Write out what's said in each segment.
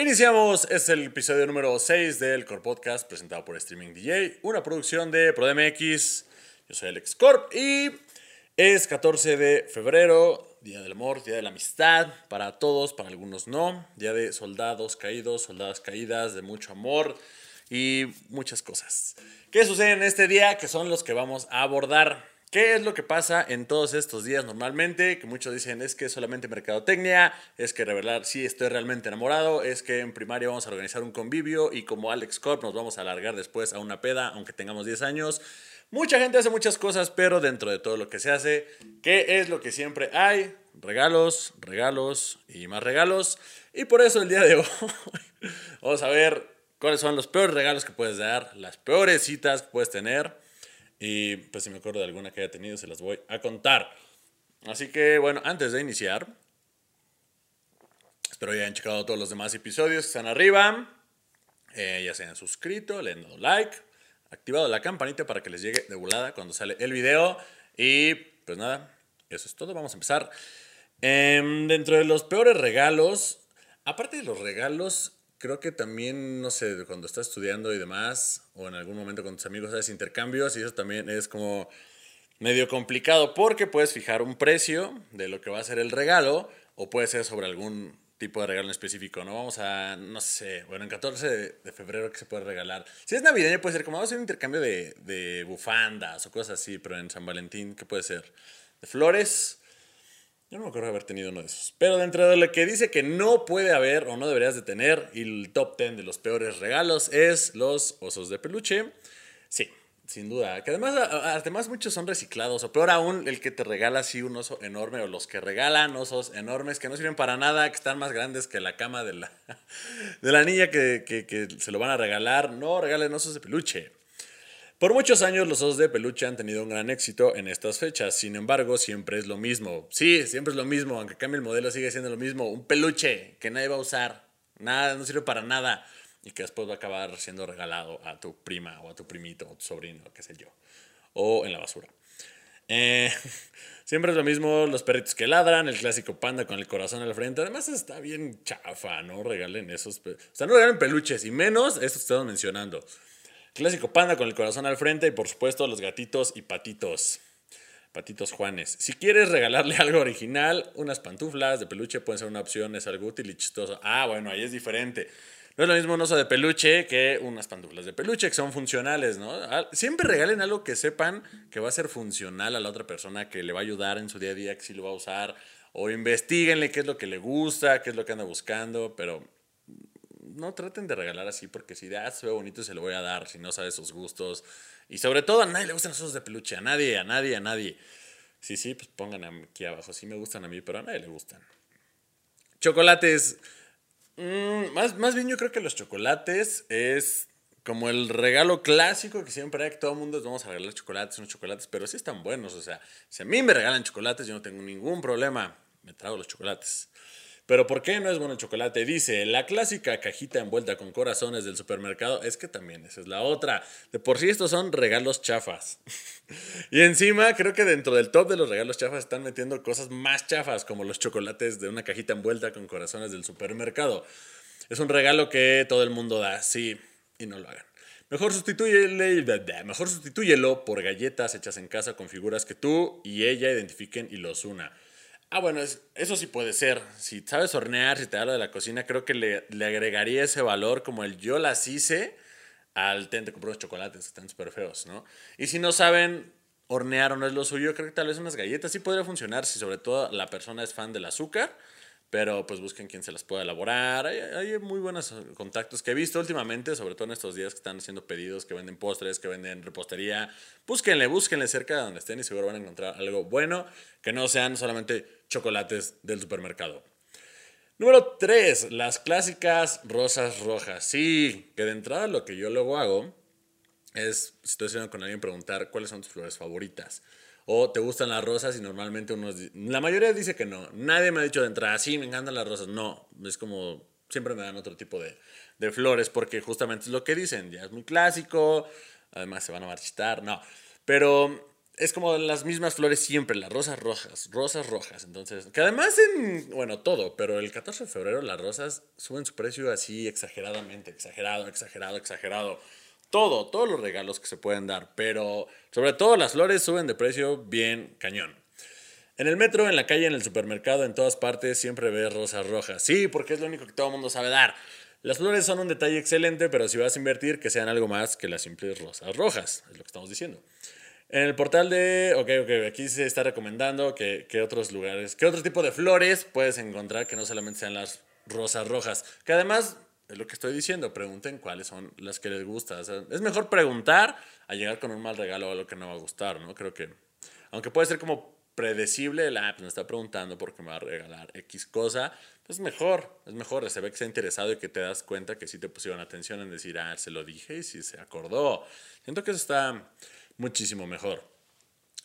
Iniciamos, es el episodio número 6 del Core Podcast presentado por Streaming DJ, una producción de ProDMX. Yo soy Alex Corp y es 14 de febrero, Día del Amor, Día de la Amistad, para todos, para algunos no, Día de soldados caídos, soldadas caídas, de mucho amor y muchas cosas. ¿Qué sucede en este día? Que son los que vamos a abordar. ¿Qué es lo que pasa en todos estos días normalmente? Que muchos dicen es que solamente mercadotecnia, es que revelar si estoy realmente enamorado, es que en primaria vamos a organizar un convivio y como Alex Corp nos vamos a alargar después a una peda, aunque tengamos 10 años. Mucha gente hace muchas cosas, pero dentro de todo lo que se hace, ¿qué es lo que siempre hay? Regalos, regalos y más regalos. Y por eso el día de hoy vamos a ver cuáles son los peores regalos que puedes dar, las peores citas que puedes tener y pues si me acuerdo de alguna que haya tenido, se las voy a contar. Así que bueno, antes de iniciar, espero ya hayan checado todos los demás episodios que están arriba. Eh, ya se hayan suscrito, le han dado like, activado la campanita para que les llegue de volada cuando sale el video. Y pues nada, eso es todo. Vamos a empezar. Em, dentro de los peores regalos, aparte de los regalos, creo que también, no sé, cuando estás estudiando y demás, o en algún momento con tus amigos haces intercambios, y eso también es como medio complicado, porque puedes fijar un precio de lo que va a ser el regalo, o puede ser sobre algún tipo de regalo en específico, ¿no? Vamos a, no sé, bueno, en 14 de, febrero, ¿qué se puede regalar? Si es navideño, puede ser como, vamos a hacer un intercambio de, de bufandas o cosas así, pero en San Valentín, ¿qué puede ser? De flores, yo no me acuerdo haber tenido uno de esos. Pero dentro de lo que dice que no puede haber o no deberías de tener, y el top 10 de los peores regalos es los osos de peluche. Sí, sin duda. Que además, además muchos son reciclados. O peor aún, el que te regala así un oso enorme. O los que regalan osos enormes que no sirven para nada, que están más grandes que la cama de la, de la niña que, que se lo van a regalar. No regalen osos de peluche. Por muchos años los osos de peluche han tenido un gran éxito en estas fechas, sin embargo siempre es lo mismo. Sí, siempre es lo mismo, aunque cambie el modelo sigue siendo lo mismo. Un peluche que nadie va a usar, nada, no sirve para nada y que después va a acabar siendo regalado a tu prima o a tu primito o tu sobrino, qué sé yo, o en la basura. Eh, siempre es lo mismo, los perritos que ladran, el clásico panda con el corazón al frente. Además está bien chafa, no regalen esos. O sea, no regalen peluches y menos estos que estamos mencionando. Clásico panda con el corazón al frente y por supuesto los gatitos y patitos. Patitos Juanes. Si quieres regalarle algo original, unas pantuflas de peluche pueden ser una opción, es algo útil y chistoso. Ah, bueno, ahí es diferente. No es lo mismo un oso de peluche que unas pantuflas de peluche que son funcionales, ¿no? Ah, siempre regalen algo que sepan que va a ser funcional a la otra persona, que le va a ayudar en su día a día, que sí lo va a usar. O investiguenle qué es lo que le gusta, qué es lo que anda buscando, pero no traten de regalar así porque si de, ah, se ve bonito se lo voy a dar, si no sabe sus gustos. Y sobre todo a nadie le gustan los osos de peluche, a nadie, a nadie, a nadie. Sí, sí, pues pongan aquí abajo, sí me gustan a mí, pero a nadie le gustan. Chocolates. Mm, más, más bien yo creo que los chocolates es como el regalo clásico que siempre hay, que todo el mundo vamos a regalar chocolates, unos chocolates, pero sí están buenos, o sea, si a mí me regalan chocolates, yo no tengo ningún problema, me trago los chocolates. Pero ¿por qué no es bueno el chocolate? Dice, la clásica cajita envuelta con corazones del supermercado, es que también esa es la otra. De por sí estos son regalos chafas. y encima creo que dentro del top de los regalos chafas están metiendo cosas más chafas, como los chocolates de una cajita envuelta con corazones del supermercado. Es un regalo que todo el mundo da, sí, y no lo hagan. Mejor mejor sustituyelo por galletas hechas en casa con figuras que tú y ella identifiquen y los una. Ah, bueno, eso sí puede ser. Si sabes hornear, si te hablo de la cocina, creo que le, agregaría ese valor como el yo las hice al ten, te compré chocolates que están súper feos, ¿no? Y si no saben hornear o no es lo suyo, creo que tal vez unas galletas sí podría funcionar si sobre todo la persona es fan del azúcar pero pues busquen quién se las pueda elaborar. Hay, muy buenos contactos que he visto últimamente, sobre todo en estos días que están haciendo pedidos, que venden postres, que venden repostería. Búsquenle, búsquenle cerca de donde estén y seguro van a encontrar algo bueno, que no sean solamente chocolates del supermercado. Número 3, las clásicas rosas rojas. Sí, que de entrada lo que yo luego hago es, si estoy haciendo con alguien, preguntar cuáles son tus flores favoritas o te gustan las rosas y normalmente unos... La mayoría dice que no. Nadie me ha dicho de entrada, sí, me encantan las rosas. No, es como... Siempre me dan otro tipo de, de flores porque justamente es lo que dicen. Ya es muy clásico, además se van a marchitar, no. Pero es como las mismas flores siempre, las rosas rojas, rosas rojas. Entonces, que además en, bueno, todo, pero el 14 de febrero las rosas suben su precio así exageradamente, exagerado, exagerado, exagerado. Todo, todos los regalos que se pueden dar, pero sobre todo las flores suben de precio bien cañón. En el metro, en la calle, en el supermercado, en todas partes, siempre ves rosas rojas. Sí, porque es lo único que todo el mundo sabe dar. Las flores son un detalle excelente, pero si vas a invertir, que sean algo más que las simples rosas rojas, es lo que estamos diciendo. En el portal de, ok, ok, aquí se está recomendando que, que otros lugares, que otro tipo de flores puedes encontrar que no solamente sean las rosas rojas, que además es lo que estoy diciendo, pregunten cuáles son las que les gusta. es mejor preguntar a llegar con un mal regalo o algo que no va a gustar, ¿no? Creo que, aunque puede ser como predecible, el app me está preguntando por qué me va a regalar X cosa, pues mejor, es mejor, se ve que está interesado y que te das cuenta que sí te pusieron atención en decir, ah, se lo dije y sí se acordó. Siento que eso está muchísimo mejor.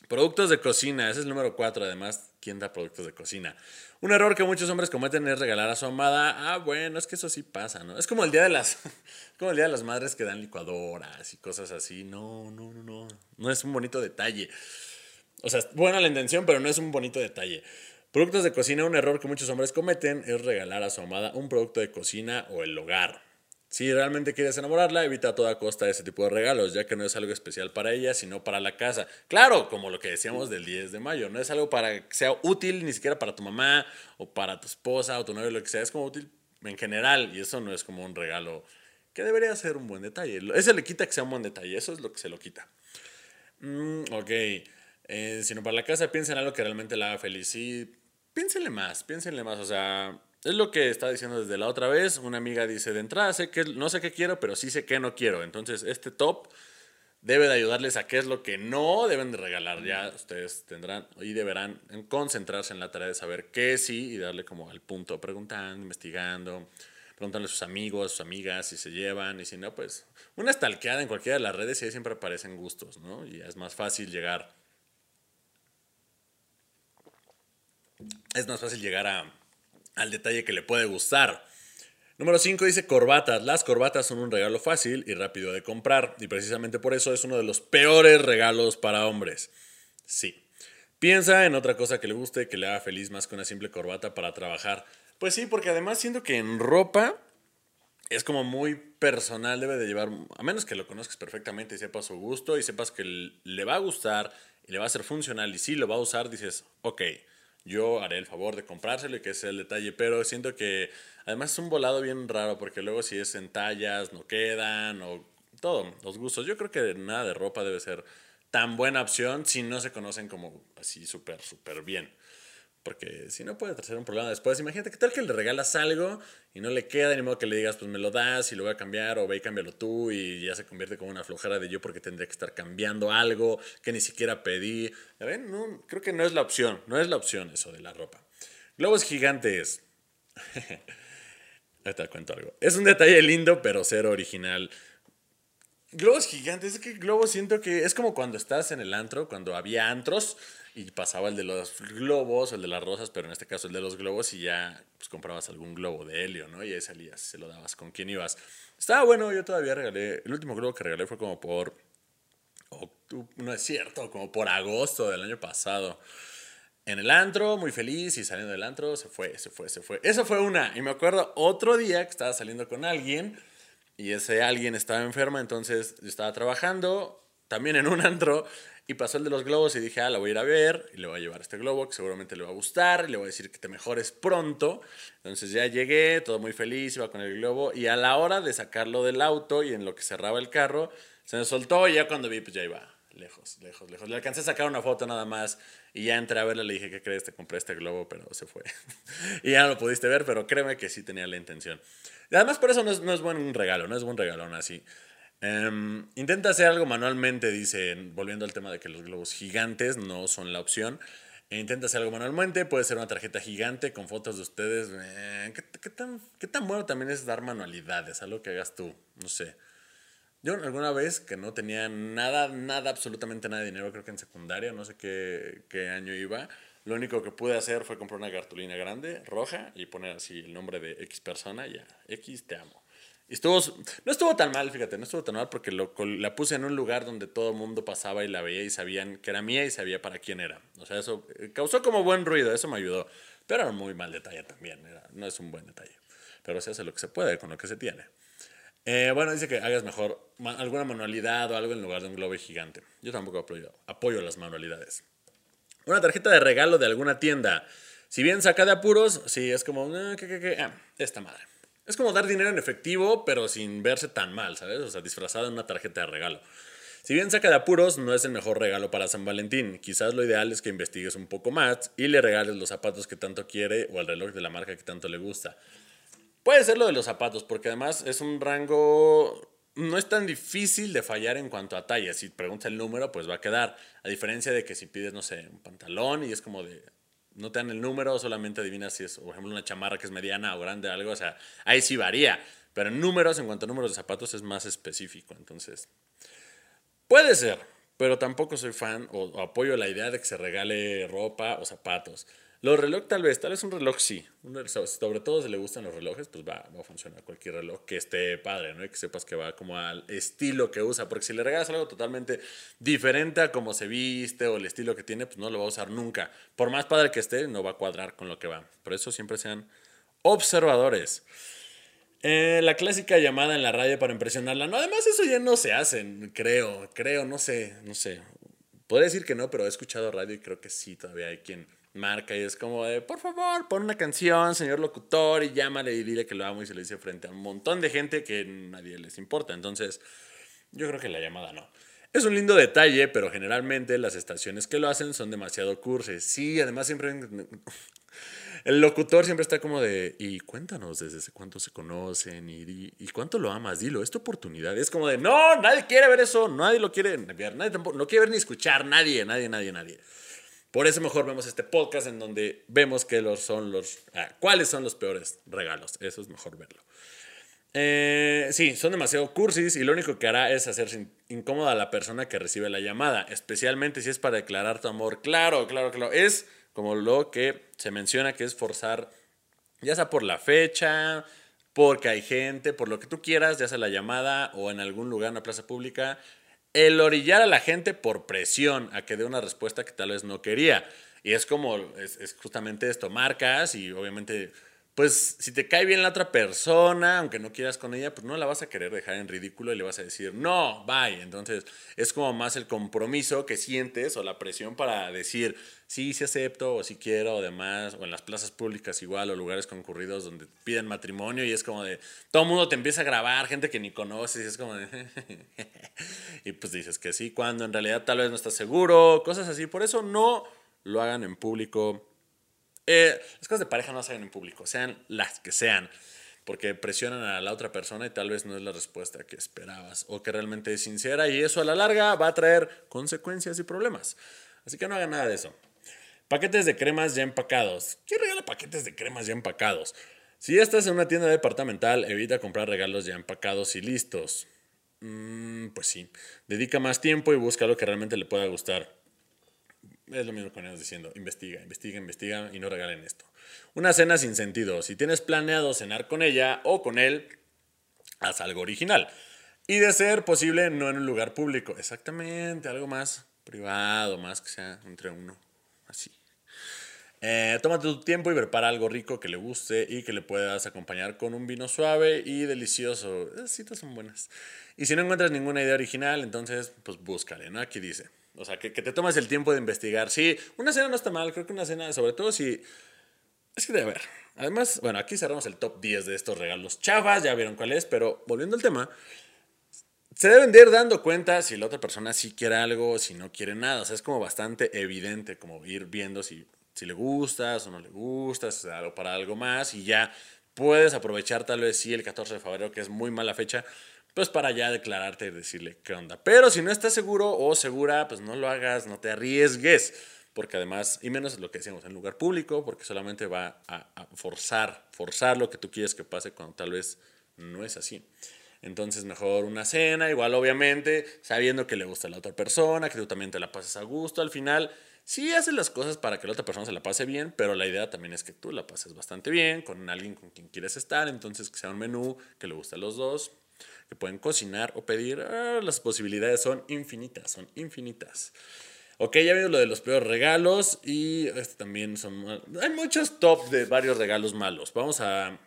Productos de cocina, ese es el número 4 además, ¿quién da productos de cocina? Un error que muchos hombres cometen es regalar a su amada. Ah, bueno, es que eso sí pasa, ¿no? Es como el día de las como el día de las madres que dan licuadoras y cosas así. No, no, no, no. No es un bonito detalle. O sea, buena la intención, pero no es un bonito detalle. Productos de cocina, un error que muchos hombres cometen es regalar a su amada un producto de cocina o el hogar. Si realmente quieres enamorarla, evita a toda costa ese tipo de regalos, ya que no es algo especial para ella, sino para la casa. Claro, como lo que decíamos del 10 de mayo, no es algo para que sea útil ni siquiera para tu mamá o para tu esposa o tu novio, lo que sea, es como útil en general y eso no es como un regalo que debería ser un buen detalle. Ese le quita que sea un buen detalle, eso es lo que se lo quita. Mm, ok, eh, sino para la casa, piensa en algo que realmente la haga feliz. Sí, piénsenle más, piénsenle más, o sea es lo que estaba diciendo desde la otra vez. Una amiga dice, de entrada sé que no sé qué quiero, pero sí sé qué no quiero. Entonces, este top debe de ayudarles a qué es lo que no deben de regalar. Ya ustedes tendrán y deberán concentrarse en la tarea de saber qué sí y darle como al punto, preguntando, investigando, preguntarle a sus amigos, a sus amigas si se llevan y si no, pues una estalqueada en cualquiera de las redes y ahí siempre aparecen gustos, ¿no? Y es más fácil llegar. Es más fácil llegar a al detalle que le puede gustar. Número 5 dice corbatas. Las corbatas son un regalo fácil y rápido de comprar y precisamente por eso es uno de los peores regalos para hombres. Sí. Piensa en otra cosa que le guste, que le haga feliz más que una simple corbata para trabajar. Pues sí, porque además siento que en ropa es como muy personal, debe de llevar, a menos que lo conozcas perfectamente y sepas su gusto y sepas que le va a gustar y le va a ser funcional y si lo va a usar, dices, ok yo haré el favor de comprárselo y que es el detalle. Pero siento que además es un volado bien raro porque luego si es en tallas no quedan o todo, los gustos. Yo creo que nada de ropa debe ser tan buena opción si no se conocen como así súper, súper bien. Porque si no puede ser un problema después. Imagínate que tal que le regalas algo y no le queda, ni modo que le digas, pues me lo das y lo voy a cambiar, o ve y cámbialo tú, y ya se convierte como una flojera de yo porque tendría que estar cambiando algo que ni siquiera pedí. ven? No, creo que no es la opción, no es la opción eso de la ropa. Globos gigantes. Ahorita cuento algo. Es un detalle lindo, pero cero original. Globos gigantes, es que globos siento que es como cuando estás en el antro, cuando había antros y pasaba el de los globos, el de las rosas, pero en este caso el de los globos y ya pues, comprabas algún globo de helio, ¿no? Y ahí salías, se lo dabas con quién ibas. Estaba bueno, yo todavía regalé, el último globo que regalé fue como por, no es cierto, como por agosto del año pasado. En el antro, muy feliz y saliendo del antro, se fue, se fue, se fue. Eso fue una. Y me acuerdo otro día que estaba saliendo con alguien y ese alguien estaba enfermo, entonces yo estaba trabajando también en un antro y pasó el de los globos y dije, ah, la voy a ir a ver y le voy a llevar este globo que seguramente le va a gustar y le voy a decir que te mejores pronto. Entonces ya llegué, todo muy feliz, iba con el globo y a la hora de sacarlo del auto y en lo que cerraba el carro, se me soltó y ya cuando vi, pues ya iba lejos, lejos, lejos. Le alcancé a sacar una foto nada más y ya entré a verla, le dije, ¿qué crees? Te compré este globo, pero se fue. y ya no lo pudiste ver, pero créeme que sí tenía la intención. Y además por eso no es, no es buen regalo, no es buen regalón así. Em, intenta hacer algo manualmente, dice, volviendo al tema de que los globos gigantes no son la opción. E intenta hacer algo manualmente, puede ser una tarjeta gigante con fotos de ustedes. Eh, ¿qué, tan, ¿Qué tan bueno también es dar manualidades? Algo que hagas tú, no sé. Yo alguna vez que no tenía nada, nada, absolutamente nada de dinero, creo que en secundaria, no sé qué, qué año iba, lo único que pude hacer fue comprar una cartulina grande, roja, y poner así el nombre de X persona, ya, X te amo. Estuvo, no estuvo tan mal, fíjate, no estuvo tan mal porque la puse en un lugar donde todo el mundo pasaba y la veía y sabían que era mía y sabía para quién era. O sea, eso eh, causó como buen ruido, eso me ayudó. Pero era muy mal detalle también, no es un buen detalle. Pero se hace lo que se puede con lo que se tiene. Eh, bueno, dice que hagas mejor alguna manualidad o algo en lugar de un globo gigante. Yo tampoco apoyo, apoyo las manualidades. Una tarjeta de regalo de alguna tienda. Si bien saca de apuros, sí, es como, ah. Ah, esta madre. Es como dar dinero en efectivo, pero sin verse tan mal, ¿sabes? O sea, disfrazado en una tarjeta de regalo. Si bien saca de apuros, no es el mejor regalo para San Valentín. Quizás lo ideal es que investigues un poco más y le regales los zapatos que tanto quiere o el reloj de la marca que tanto le gusta. Puede ser lo de los zapatos, porque además es un rango no es tan difícil de fallar en cuanto a talla. Si pregunta el número, pues va a quedar. A diferencia de que si pides, no sé, un pantalón y es como de. No te dan el número, solamente adivinas si es, por ejemplo, una chamarra que es mediana o grande o algo. O sea, ahí sí varía. Pero en números, en cuanto a números de zapatos, es más específico. Entonces, puede ser, pero tampoco soy fan o apoyo la idea de que se regale ropa o zapatos. Los relojes tal vez, tal vez un reloj sí. sobre todo si le gustan los relojes, pues va, va a funcionar cualquier reloj que esté padre, ¿no? Y que sepas que va como al estilo que usa. Porque si le regalas algo totalmente diferente a cómo se viste o el estilo que tiene, pues no lo va a usar nunca. Por más padre que esté, no va a cuadrar con lo que va. Por eso siempre sean observadores. Eh, la clásica llamada en la radio para impresionarla. No, además eso ya no se hace, creo, creo, no sé, no sé. Podría decir que no, pero he escuchado radio y creo que sí, todavía hay quien marca y es como de, por favor, pon una canción, señor locutor, y llámale y dile que lo amo y se lo dice frente a un montón de gente que nadie les importa. Entonces, yo creo que la llamada no. Es un lindo detalle, pero generalmente las estaciones que lo hacen son demasiado curses. Sí, además siempre... El locutor siempre está como de, y cuéntanos desde cuánto se conocen y, y, cuánto lo amas, dilo, es tu oportunidad. es como de, no, nadie quiere ver eso, nadie lo quiere ver, nadie tampoco, no quiere ver ni escuchar, nadie, nadie, nadie, nadie. Por eso mejor vemos este podcast en donde vemos que los son los, ah, cuáles son los peores regalos. Eso es mejor verlo. Eh, sí, son demasiado cursis y lo único que hará es hacerse incómoda a la persona que recibe la llamada, especialmente si es para declarar tu amor. Claro, claro, claro. Es como lo que se menciona que es forzar, ya sea por la fecha, porque hay gente, por lo que tú quieras, ya sea la llamada o en algún lugar, en una plaza pública, el orillar a la gente por presión a que dé una respuesta que tal vez no quería. Y es como, es, es justamente esto, marcas y obviamente pues si te cae bien la otra persona, aunque no quieras con ella, pues no la vas a querer dejar en ridículo y le vas a decir, no, bye. Entonces es como más el compromiso que sientes o la presión para decir, sí, sí acepto o sí quiero o demás, o en las plazas públicas igual o lugares concurridos donde piden matrimonio y es como de, todo el mundo te empieza a grabar, gente que ni conoces y es como de, y pues dices que sí, cuando en realidad tal vez no estás seguro, cosas así. Por eso no lo hagan en público eh, las cosas de pareja no se hagan en público, sean las que sean, porque presionan a la otra persona y tal vez no es la respuesta que esperabas o que realmente es sincera y eso a la larga va a traer consecuencias y problemas. Así que no hagan nada de eso. Paquetes de cremas ya empacados. ¿Quién regala paquetes de cremas ya empacados? Si estás en una tienda departamental, evita comprar regalos ya empacados y listos. Mm, pues sí, dedica más tiempo y busca lo que realmente le pueda gustar. Es lo mismo que venimos diciendo. Investiga, investiga, investiga y no regalen esto. Una cena sin sentido. Si tienes planeado cenar con ella o con él, haz algo original. Y de ser posible, no en un lugar público. Exactamente, algo más privado, más que sea entre uno. Así. Eh, tómate tu tiempo y prepara algo rico que le guste y que le puedas acompañar con un vino suave y delicioso. Esas citas son buenas. Y si no encuentras ninguna idea original, entonces, pues búscale, ¿no? Aquí dice. O sea, que, te tomas el tiempo de investigar. Sí, una cena no está mal, creo que una cena, sobre todo si... Es que de ver. Además, bueno, aquí cerramos el top 10 de estos regalos chavas, ya vieron cuál es, pero volviendo al tema, se deben de ir dando cuenta si la otra persona sí quiere algo, si no quiere nada. O sea, es como bastante evidente, como ir viendo si, si le gustas o no le gustas, algo para algo más, y ya puedes aprovechar tal vez sí el 14 de febrero, que es muy mala fecha, pues para ya declararte y decirle qué onda. Pero si no estás seguro o segura, pues no lo hagas, no te arriesgues, porque además, y menos lo que decíamos, en lugar público, porque solamente va a, forzar, forzar lo que tú quieres que pase cuando tal vez no es así. Entonces mejor una cena, igual obviamente, sabiendo que le gusta a la otra persona, que tú también te la pases a gusto. Al final, sí haces las cosas para que la otra persona se la pase bien, pero la idea también es que tú la pases bastante bien con alguien con quien quieres estar. Entonces que sea un menú que le guste a los dos, que pueden cocinar o pedir. Ah, las posibilidades son infinitas, son infinitas. Ok, ya vimos lo de los peores regalos y este también son... Hay muchos top de varios regalos malos. Vamos a,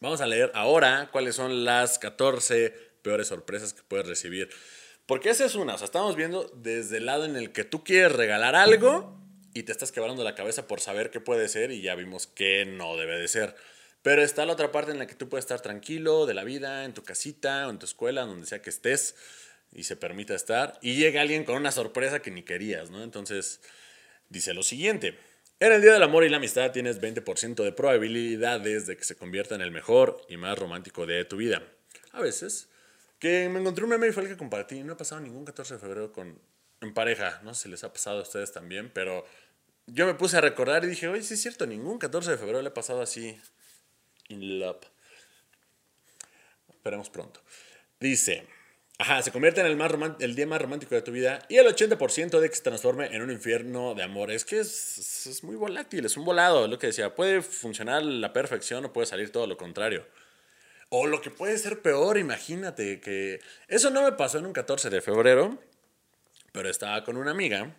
vamos a leer ahora cuáles son las 14 peores sorpresas que puedes recibir. Porque esa es una, o sea, estamos viendo desde el lado en el que tú quieres regalar algo y te estás quebrando la cabeza por saber qué puede ser y ya vimos que no debe de ser. Pero está la otra parte en la que tú puedes estar tranquilo de la vida, en tu casita o en tu escuela, donde sea que estés y se permita estar, y llega alguien con una sorpresa que ni querías, ¿no? Entonces, dice lo siguiente. En el Día del Amor y la Amistad tienes 20% de probabilidades de que se convierta en el mejor y más romántico de tu vida. A veces, que me encontré un meme y fue el que compartí. No he pasado ningún 14 de febrero con, en pareja, no sé si les ha pasado a ustedes también, pero yo me puse a recordar y dije, oye, sí es cierto, ningún 14 de febrero le he pasado así in love. Esperemos pronto. Dice, Ajá, se convierte en el, más el día más romántico de tu vida y el 80% de que se transforme en un infierno de amor. Es que es, es muy volátil, es un volado, lo que decía. Puede funcionar la perfección o puede salir todo lo contrario. O lo que puede ser peor, imagínate que... Eso no me pasó en un 14 de febrero, pero estaba con una amiga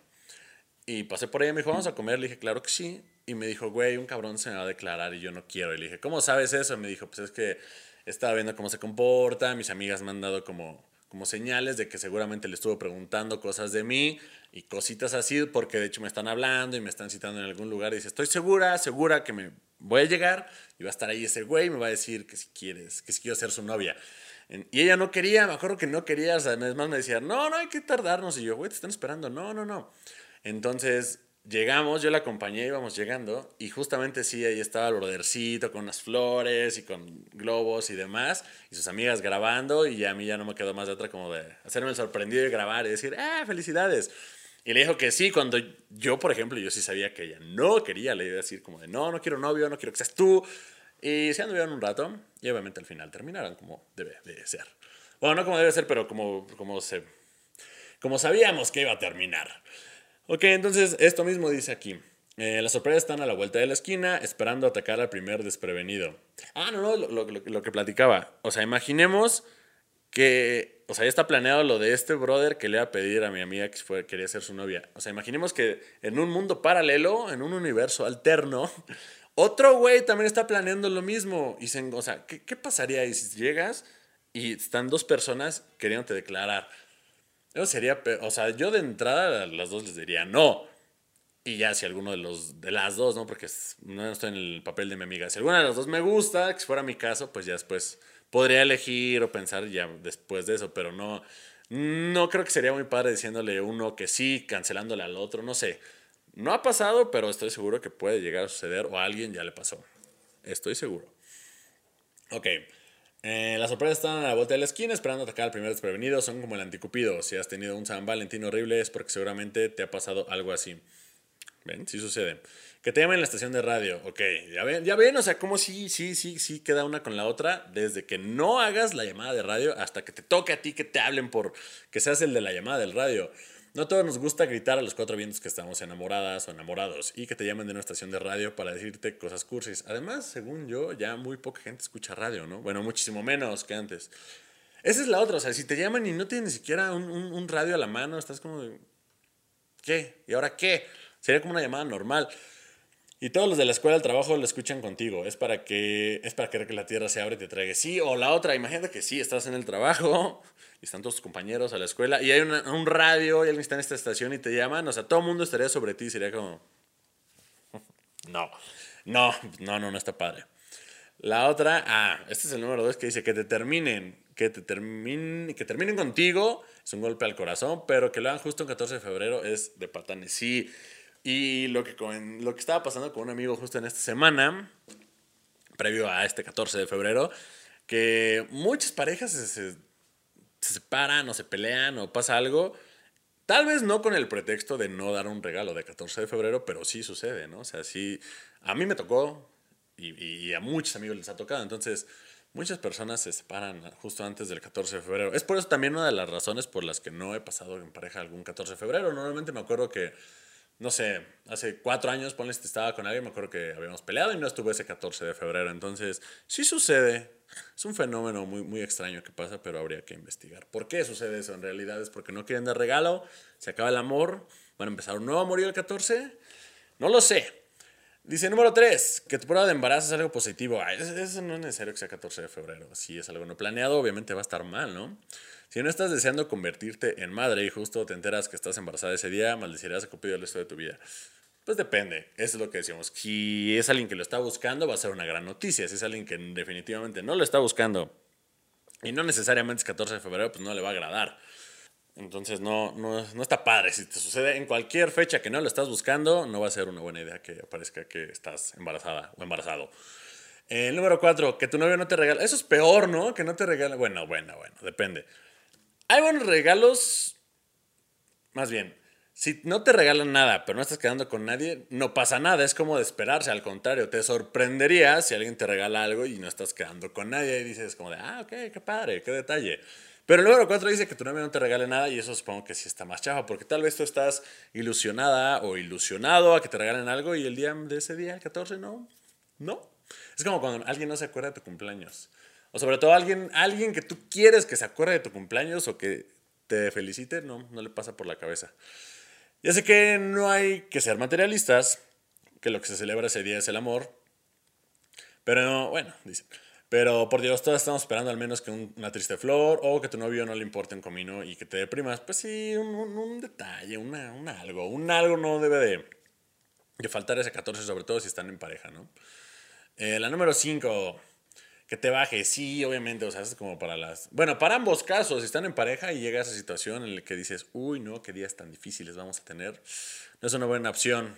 y pasé por ella y me dijo, vamos a comer. Le dije, claro que sí. Y me dijo, güey, un cabrón se me va a declarar y yo no quiero. Y le dije, ¿cómo sabes eso? Y me dijo, pues es que estaba viendo cómo se comporta, mis amigas me han dado como como señales de que seguramente le estuvo preguntando cosas de mí y cositas así, porque de hecho me están hablando y me están citando en algún lugar y dice, estoy segura, segura que me voy a llegar y va a estar ahí ese güey y me va a decir que si quieres, que si quiero ser su novia. Y ella no quería, me acuerdo que no quería, o sea, además me decía, no, no hay que tardarnos. Y yo, güey, te están esperando. No, no, no. Entonces llegamos, yo la acompañé, íbamos llegando, y justamente sí, ahí estaba el brodercito con unas flores y con globos y demás, y sus amigas grabando, y a mí ya no me quedó más de otra como de hacerme el sorprendido y grabar y decir, ¡ah, felicidades! Y le dijo que sí, cuando yo, por ejemplo, yo sí sabía que ella no quería, le iba a decir como de, no, no quiero novio, no quiero que seas tú, y se anduvieron un rato, y obviamente al final terminaron como debe de ser. Bueno, no como debe ser, pero como, como, se, como sabíamos que iba a terminar. Ok, entonces esto mismo dice aquí. Eh, las sorpresas están a la vuelta de la esquina, esperando atacar al primer desprevenido. Ah, no, no, lo, lo, que platicaba. O sea, imaginemos que, o sea, ya está planeado lo de este brother que le iba a pedir a mi amiga que fue, quería ser su novia. O sea, imaginemos que en un mundo paralelo, en un universo alterno, otro güey también está planeando lo mismo. Y se, o sea, ¿qué, ¿qué pasaría si llegas y están dos personas queriéndote declarar? Eso sería, o sea, yo de entrada a las dos les diría no. Y ya si alguno de los de las dos, ¿no? Porque no estoy en el papel de mi amiga. Si alguna de las dos me gusta, que fuera mi caso, pues ya después podría elegir o pensar ya después de eso, pero no no creo que sería muy padre diciéndole uno que sí, cancelándole al otro, no sé. No ha pasado, pero estoy seguro que puede llegar a suceder o a alguien ya le pasó. Estoy seguro. Ok. Eh, las sorpresas están a la vuelta de la esquina esperando atacar al primer desprevenido. Son como el anticupido. Si has tenido un San Valentín horrible es porque seguramente te ha pasado algo así. ¿Ven? Sí sucede. Que te llamen en la estación de radio. Ok, ya ven, ya ven, o sea, como sí, sí, sí, sí queda una con la otra. Desde que no hagas la llamada de radio hasta que te toque a ti que te hablen por que seas el de la llamada del radio. No todos nos gusta gritar a los cuatro vientos que estamos enamoradas o enamorados y que te llamen de una estación de radio para decirte cosas cursis. Además, según yo, ya muy poca gente escucha radio, ¿no? Bueno, muchísimo menos que antes. Esa es la otra, o sea, si te llaman y no tienes ni siquiera un, un, radio a la mano, estás como ¿qué? ¿Y ahora qué? Sería como una llamada normal. Y todos los de la escuela del trabajo lo escuchan contigo. Es para que es para que la tierra se abre y te traiga. Sí, o la otra, imagínate que sí, estás en el trabajo y están todos tus compañeros a la escuela y hay un radio y alguien está en esta estación y te llaman. O sea, todo el mundo estaría sobre ti. Sería como... No, no, no, no, no está padre. La otra, ah, este es el número dos que dice que te terminen, que te terminen, que terminen contigo, es un golpe al corazón, pero que lo hagan justo el 14 de febrero es de patanes. Sí, y lo que, lo que estaba pasando con un amigo justo en esta semana, previo a este 14 de febrero, que muchas parejas se, se, separan o se pelean o pasa algo. Tal vez no con el pretexto de no dar un regalo de 14 de febrero, pero sí sucede, ¿no? O sea, sí, a mí me tocó y, y a muchos amigos les ha tocado. Entonces, Muchas personas se separan justo antes del 14 de febrero. Es por eso también una de las razones por las que no he pasado en pareja algún 14 de febrero. Normalmente me acuerdo que, no sé, hace cuatro años, ponle si estaba con alguien, me acuerdo que habíamos peleado y no estuve ese 14 de febrero. Entonces, sí sucede. Es un fenómeno muy, muy extraño que pasa, pero habría que investigar. ¿Por qué sucede eso? En realidad es porque no quieren dar regalo, se acaba el amor, van a empezar un nuevo amor el 14. No lo sé. Dice número 3, que tu prueba de embarazo es algo positivo. eso, no es necesario que sea 14 de febrero. Si es algo no planeado, obviamente va a estar mal, ¿no? Si no estás deseando convertirte en madre y justo te enteras que estás embarazada ese día, maldecirás a Cupido el resto de tu vida. Pues depende, eso es lo que decimos. Si es alguien que lo está buscando, va a ser una gran noticia. Si es alguien que definitivamente no lo está buscando y no necesariamente es 14 de febrero, pues no le va a agradar. Entonces no, no, no, está padre. Si te sucede en cualquier fecha que no lo estás buscando, no va a ser una buena idea que aparezca que estás embarazada o embarazado. El número cuatro, que tu novio no te regala. Eso es peor, ¿no? Que no te regala. Bueno, bueno, bueno, depende. Hay buenos regalos. Más bien, si no te regalan nada, pero no estás quedando con nadie, no pasa nada. Es como de esperarse. Al contrario, te sorprendería si alguien te regala algo y no estás quedando con nadie. Y dices, como de, ah, ok, qué padre, qué detalle. Pero el número 4 dice que tu novio no te regale nada y eso supongo que sí está más chafa, porque tal vez tú estás ilusionada o ilusionado a que te regalen algo y el día de ese día, el 14, no. No. Es como cuando alguien no se acuerda de tu cumpleaños. O sobre todo alguien, alguien que tú quieres que se acuerde de tu cumpleaños o que te felicite, no, no le pasa por la cabeza. Ya sé que no hay que ser materialistas, que lo que se celebra ese día es el amor. Pero no, bueno, dice. Pero por Dios, todos estamos esperando al menos que una triste flor o que tu novio no le importe un comino y que te deprimas. Pues sí, un, detalle, una, un algo. Un algo no debe de, de, faltar ese 14, sobre todo si están en pareja, ¿no? Eh, la número 5, que te baje. Sí, obviamente, o sea, es como para las... Bueno, para ambos casos, si están en pareja y llega esa situación en la que dices, uy, no, qué días tan difíciles vamos a tener, no es una buena opción.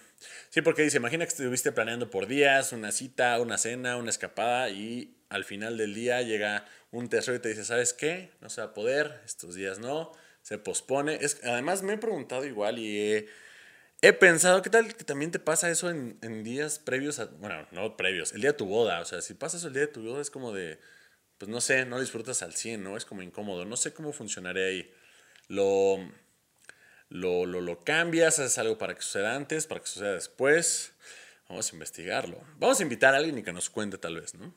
Sí, porque dice, imagina que estuviste planeando por días, una cita, una cena, una escapada y al final del día llega un tercero y te dice, ¿sabes qué? No se va a poder, estos días no, se pospone. Es, además me he preguntado igual y he, pensado, ¿qué tal que también te pasa eso en, días previos a, bueno, no previos, el día de tu boda? O sea, si pasas el día de tu boda es como de, pues no sé, no disfrutas al 100, ¿no? Es como incómodo, no sé cómo funcionaría ahí. Lo, lo, lo, lo cambias, haces algo para que suceda antes, para que suceda después. Vamos a investigarlo. Vamos a invitar a alguien y que nos cuente tal vez, ¿no?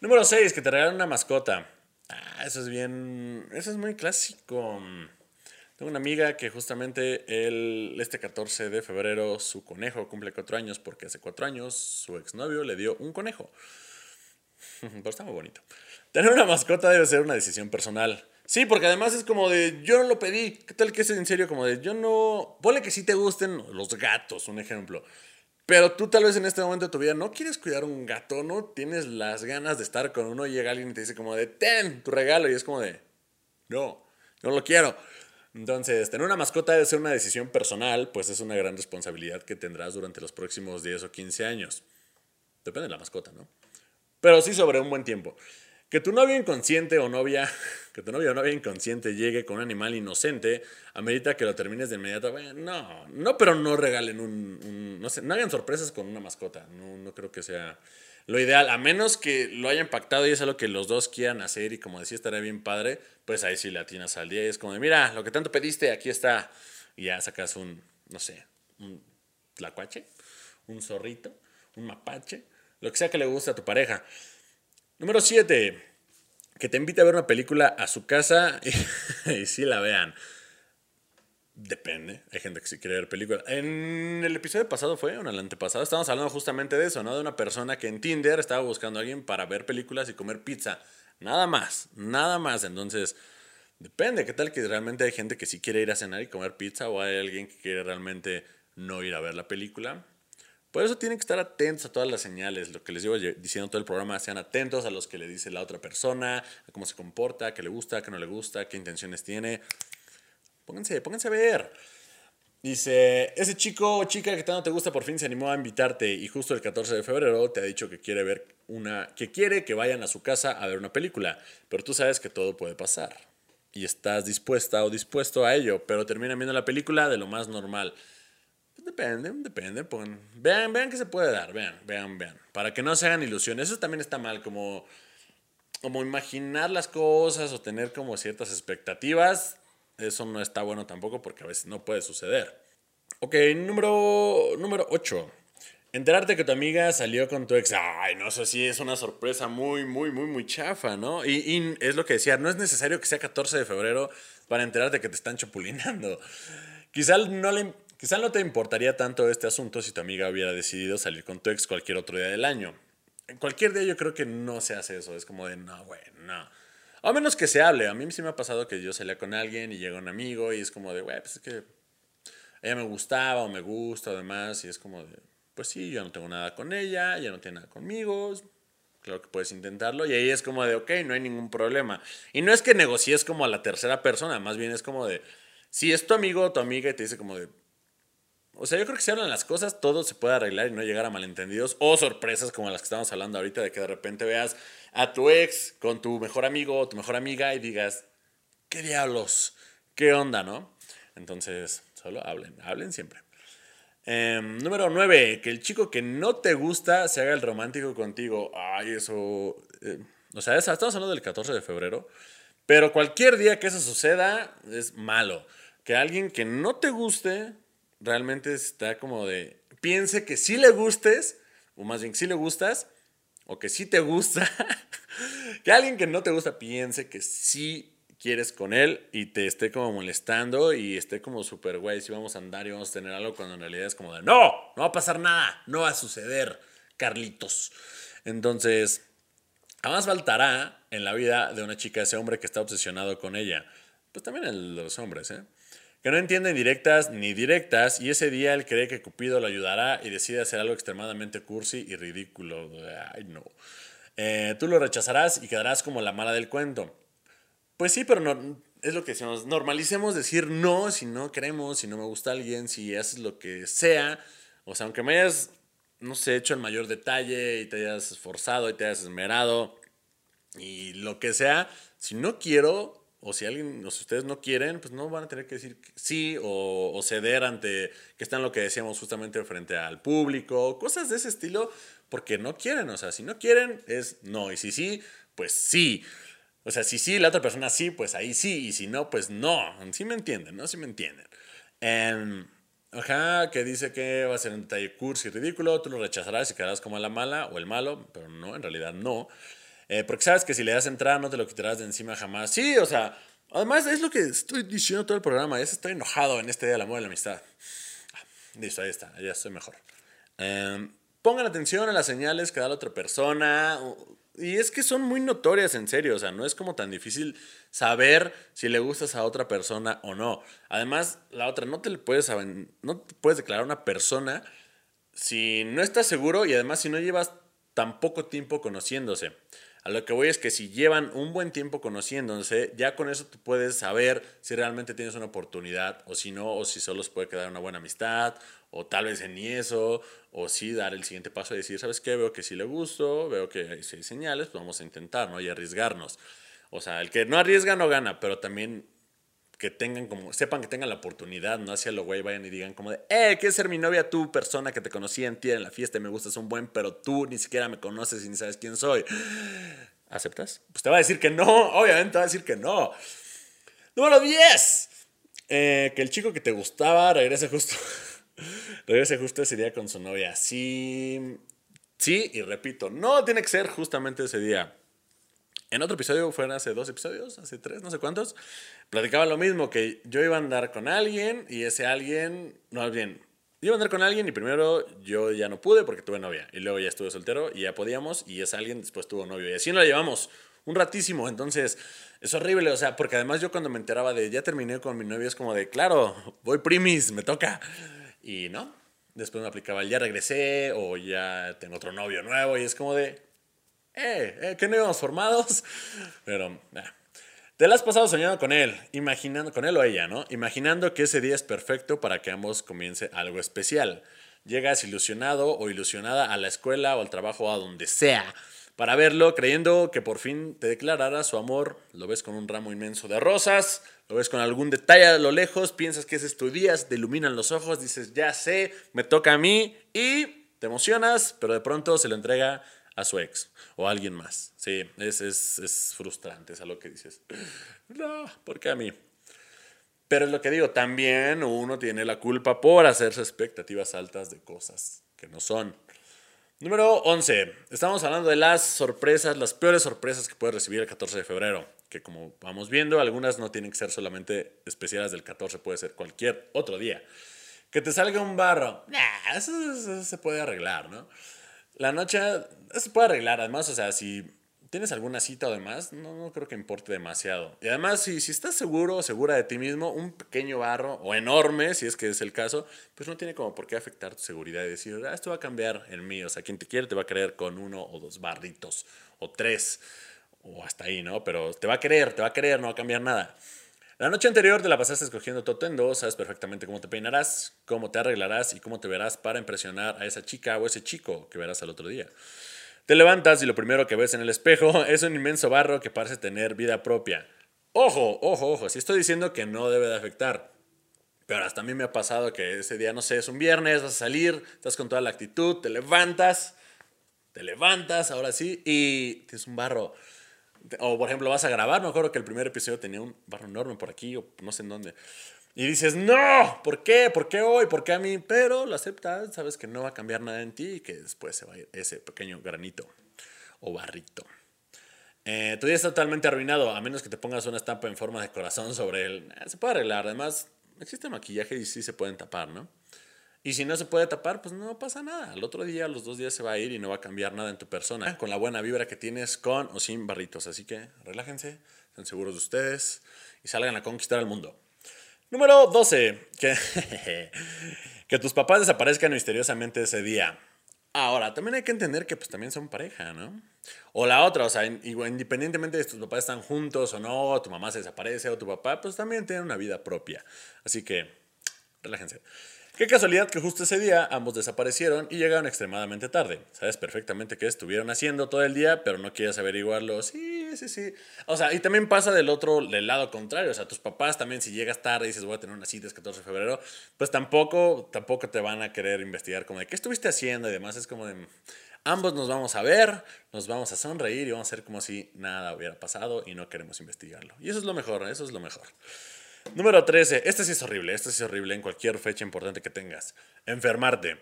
Número 6, que te regalan una mascota. Ah, eso es bien. Eso es muy clásico. Tengo una amiga que justamente el, este 14 de febrero su conejo cumple cuatro años porque hace cuatro años su exnovio le dio un conejo. Pero está muy bonito. Tener una mascota debe ser una decisión personal. Sí, porque además es como de yo no lo pedí. ¿Qué tal que es en serio? Como de yo no. Ponle que sí te gusten los gatos, un ejemplo. Pero tú tal vez en este momento de tu vida no quieres cuidar un gato, no tienes las ganas de estar con uno y llega alguien y te dice como de, ten tu regalo y es como de, no, no lo quiero. Entonces, tener una mascota debe ser una decisión personal, pues es una gran responsabilidad que tendrás durante los próximos 10 o 15 años. Depende de la mascota, ¿no? Pero sí sobre un buen tiempo. Que tu novio inconsciente o novia, que tu novio o novia inconsciente llegue con un animal inocente, amerita que lo termines de inmediato. no, no, pero no regalen un, no sé, no hagan sorpresas con una mascota. No, no creo que sea lo ideal, a menos que lo hayan pactado y es algo que los dos quieran hacer y como decía estaría bien padre, pues ahí sí le atinas al día y es como de, mira, lo que tanto pediste, aquí está. Y ya sacas un, no sé, un tlacuache, un zorrito, un mapache, lo que sea que le guste a tu pareja. Número 7. Que te invite a ver una película a su casa y, si la vean. Depende. Hay gente que sí quiere ver películas. En el episodio pasado fue, o en el antepasado, estábamos hablando justamente de eso, ¿no? De una persona que en Tinder estaba buscando a alguien para ver películas y comer pizza. Nada más, nada más. Entonces, depende. ¿Qué tal que realmente hay gente que sí quiere ir a cenar y comer pizza o hay alguien que quiere realmente no ir a ver la película? Por eso tienen que estar atentos a todas las señales, lo que les llevo diciendo todo el programa, sean atentos a los que le dice la otra persona, a cómo se comporta, qué le gusta, qué no le gusta, qué intenciones tiene. Pónganse, pónganse a ver. Dice, ese chico o chica que tanto te gusta por fin se animó a invitarte y justo el 14 de febrero te ha dicho que quiere ver una, que quiere que vayan a su casa a ver una película, pero tú sabes que todo puede pasar y estás dispuesta o dispuesto a ello, pero termina viendo la película de lo más normal. Depende, depende. vean, vean que se puede dar, vean, vean, vean. Para que no se hagan ilusiones. Eso también está mal, como como imaginar las cosas o tener como ciertas expectativas, eso no está bueno tampoco porque a veces no puede suceder. Ok, número, número 8. Enterarte que tu amiga salió con tu ex. Ay, no sé si es una sorpresa muy, muy, muy, muy chafa, ¿no? Y, y, es lo que decía, no es necesario que sea 14 de febrero para enterarte que te están chapulinando. Quizá no, le, quizá no te importaría tanto este asunto si tu amiga hubiera decidido salir con tu ex cualquier otro día del año. En cualquier día yo creo que no se hace eso. Es como de, no, güey, no. A menos que se hable. A mí sí me ha pasado que yo salía con alguien y llega un amigo y es como de, güey, pues es que ella me gustaba o me gusta o demás. Y es como de, pues sí, yo no tengo nada con ella, ella no tiene nada conmigo, claro que puedes intentarlo y ahí es como de, ok, no hay ningún problema. Y no es que negocies como a la tercera persona, más bien es como de, si es tu amigo o tu amiga y te dice como de, o sea, yo creo que si hablan las cosas, todo se puede arreglar y no llegar a malentendidos o sorpresas como las que estamos hablando ahorita, de que de repente veas a tu ex con tu mejor amigo o tu mejor amiga y digas, ¿qué diablos? ¿Qué onda, no? Entonces, solo hablen, hablen siempre. Em, número 9, que el chico que no te gusta se haga el romántico contigo. Ay, eso... Eh, o sea, estamos hablando del 14 de febrero, pero cualquier día que eso suceda es malo. Que alguien que no te guste realmente está como de... Piense que sí le gustes, o más bien que sí le gustas, o que sí te gusta. que alguien que no te gusta piense que sí quieres con él y te esté como molestando y esté como súper, güey, si vamos a andar y vamos a tener algo cuando en realidad es como de, no, no va a pasar nada, no va a suceder, Carlitos. Entonces, jamás faltará en la vida de una chica ese hombre que está obsesionado con ella. Pues también los hombres, ¿eh? Que no entienden directas ni directas y ese día él cree que Cupido lo ayudará y decide hacer algo extremadamente cursi y ridículo. Ay, no. Eh, tú lo rechazarás y quedarás como la mala del cuento. Pues sí, pero no, es lo que decimos. Normalicemos decir no si no queremos, si no me gusta alguien, si haces lo que sea. O sea, aunque me hayas, no sé, hecho el mayor detalle y te hayas esforzado y te hayas esmerado y lo que sea, si no quiero o si alguien, o si ustedes no quieren, pues no van a tener que decir sí o, ceder ante que están lo que decíamos justamente frente al público, cosas de ese estilo, porque no quieren. O sea, si no quieren es no. Y si sí, pues sí. O sea, si sí, la otra persona sí, pues ahí sí, y si no, pues no. Sí me entienden, ¿no? Sí me entienden. Um, ajá, que dice que va a ser un detalle cursi y ridículo, tú lo rechazarás y quedarás como la mala o el malo, pero no, en realidad no. Eh, porque sabes que si le das entrada no te lo quitarás de encima jamás. Sí, o sea, además es lo que estoy diciendo todo el programa, ya estoy enojado en este día del amor y la amistad. Ah, listo, ahí está, ya estoy mejor. Um, pongan atención a las señales que da la otra persona. Y es que son muy notorias, en serio. O sea, no es como tan difícil saber si le gustas a otra persona o no. Además, la otra, no te le puedes, no puedes declarar una persona si no estás seguro y además si no llevas tan poco tiempo conociéndose. A lo que voy es que si llevan un buen tiempo conociéndose, ya con eso tú puedes saber si realmente tienes una oportunidad o si no, o si solo se puede quedar una buena amistad, o tal vez en eso, o sí dar el siguiente paso y decir, ¿sabes qué? Veo que sí le gusto, veo que hay señales, pues vamos a intentar, ¿no? Y arriesgarnos. O sea, el que no arriesga no gana, pero también que tengan como, sepan que tengan la oportunidad, no hacia lo güey, vayan y digan como de, eh, ¿quieres ser mi novia tú, persona que te conocí en ti en la fiesta y me gustas un buen, pero tú ni siquiera me conoces y ni sabes quién soy? ¿Aceptas? Pues te va a decir que no, obviamente te va a decir que no. Número 10. Eh, que el chico que te gustaba regrese justo, regrese justo ese día con su novia. Sí, sí, y repito, no tiene que ser justamente ese día. En otro episodio, fueron hace dos episodios, hace tres, no sé cuántos, platicaba lo mismo, que yo iba a andar con alguien y ese alguien, no, bien, iba a andar con alguien y primero yo ya no pude porque tuve novia y luego ya estuve soltero y ya podíamos y ese alguien después tuvo novio y así nos la llevamos un ratísimo, entonces es horrible, o sea, porque además yo cuando me enteraba de ya terminé con mi novio es como de, claro, voy primis, me toca y no, después me aplicaba ya regresé o ya tengo otro novio nuevo y es como de, eh, eh, que no íbamos formados. Pero, Te la has pasado soñando con él, imaginando, con él o ella, ¿no? Imaginando que ese día es perfecto para que ambos comience algo especial. Llegas ilusionado o ilusionada a la escuela o al trabajo o a donde sea para verlo, creyendo que por fin te declarará su amor. Lo ves con un ramo inmenso de rosas, lo ves con algún detalle a lo lejos, piensas que ese es tu día, te iluminan los ojos, dices, ya sé, me toca a mí y te emocionas, pero de pronto se lo entrega a su ex o a alguien más. Sí, es, es, es frustrante, es a lo que dices. No, ¿por qué a mí? Pero es lo que digo, también uno tiene la culpa por hacerse expectativas altas de cosas que no son. Número 11. Estamos hablando de las sorpresas, las peores sorpresas que puedes recibir el 14 de febrero. Que como vamos viendo, algunas no tienen que ser solamente especiales del 14, puede ser cualquier otro día. Que te salga un barro. eso, se puede arreglar, ¿no? La noche se puede arreglar. Además, o sea, si tienes alguna cita o demás, no, no creo que importe demasiado. Y además, si, si estás seguro o segura de ti mismo, un pequeño barro, o enorme, si es que es el caso, pues no tiene como por qué afectar tu seguridad y decir, ah, esto va a cambiar en mí. O sea, quien te quiere te va a querer con uno o dos barritos, o tres, o hasta ahí, ¿no? Pero te va a querer, te va a querer, no va a cambiar nada. La noche anterior te la pasaste escogiendo tu atuendo, sabes perfectamente cómo te peinarás, cómo te arreglarás y cómo te verás para impresionar a esa chica o ese chico que verás al otro día. Te levantas y lo primero que ves en el espejo es un inmenso barro que parece tener vida propia. Ojo, ojo, ojo, si estoy diciendo que no debe de afectar. Pero hasta a mí me ha pasado que ese día, no sé, es un viernes, vas a salir, estás con toda la actitud, te levantas, te levantas, ahora sí, y tienes un barro. O por ejemplo, vas a grabar, me acuerdo que el primer episodio tenía un barro enorme por aquí, o no sé en dónde. Y dices, no, ¿por qué? ¿Por qué hoy? ¿Por qué a mí? Pero lo aceptas, sabes que no va a cambiar nada en ti y que después se va a ir ese pequeño granito o barrito. Eh, tu día está totalmente arruinado, a menos que te pongas una estampa en forma de corazón sobre él. Eh, se puede arreglar, además existe maquillaje y sí se pueden tapar, ¿no? Y si no se puede tapar, pues no pasa nada. Al otro día, los dos días se va a ir y no va a cambiar nada en tu persona. Con la buena vibra que tienes con o sin barritos. Así que relájense, estén seguros de ustedes y salgan a conquistar el mundo. Número 12. Que, que tus papás desaparezcan misteriosamente ese día. Ahora, también hay que entender que pues también son pareja, ¿no? O la otra, o sea, independientemente de si tus papás están juntos o no, tu mamá se desaparece o tu papá, pues también tiene una vida propia. Así que, relájense. Qué casualidad que justo ese día ambos desaparecieron y llegaron extremadamente tarde. Sabes perfectamente qué estuvieron haciendo todo el día, pero no quieres averiguarlo. Sí, sí, sí. O sea, y también pasa del otro, del lado contrario. O sea, tus papás también, si llegas tarde y dices voy a tener una cita el 14 de febrero, pues tampoco, tampoco te van a querer investigar como de qué estuviste haciendo y demás. Es como de ambos nos vamos a ver, nos vamos a sonreír y vamos a hacer como si nada hubiera pasado y no queremos investigarlo. Y eso es lo mejor, eso es lo mejor. Número 13. Este sí es horrible. Este sí es horrible en cualquier fecha importante que tengas. Enfermarte.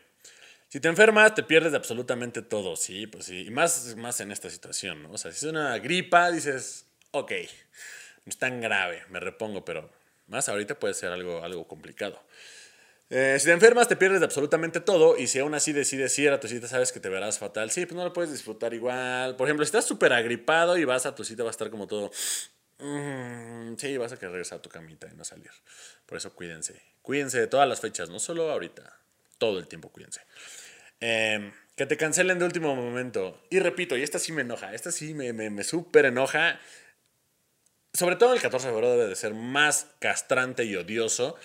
Si te enfermas, te pierdes de absolutamente todo. Sí, pues sí. Y más, más en esta situación, ¿no? O sea, si es una gripa, dices, ok, no es tan grave, me repongo, pero más ahorita puede ser algo, algo complicado. Eh, si te enfermas, te pierdes de absolutamente todo. Y si aún así decides ir a tu cita, sabes que te verás fatal. Sí, pues no lo puedes disfrutar igual. Por ejemplo, si estás súper agripado y vas a tu cita, va a estar como todo Mm, sí, vas a querer regresar a tu camita y no salir. Por eso cuídense. Cuídense de todas las fechas, no solo ahorita. Todo el tiempo cuídense. Em, que te cancelen de último momento. Y repito, y esta sí me enoja. Esta sí me, me, me súper enoja. Sobre todo el 14 de febrero debe de ser más castrante y odioso.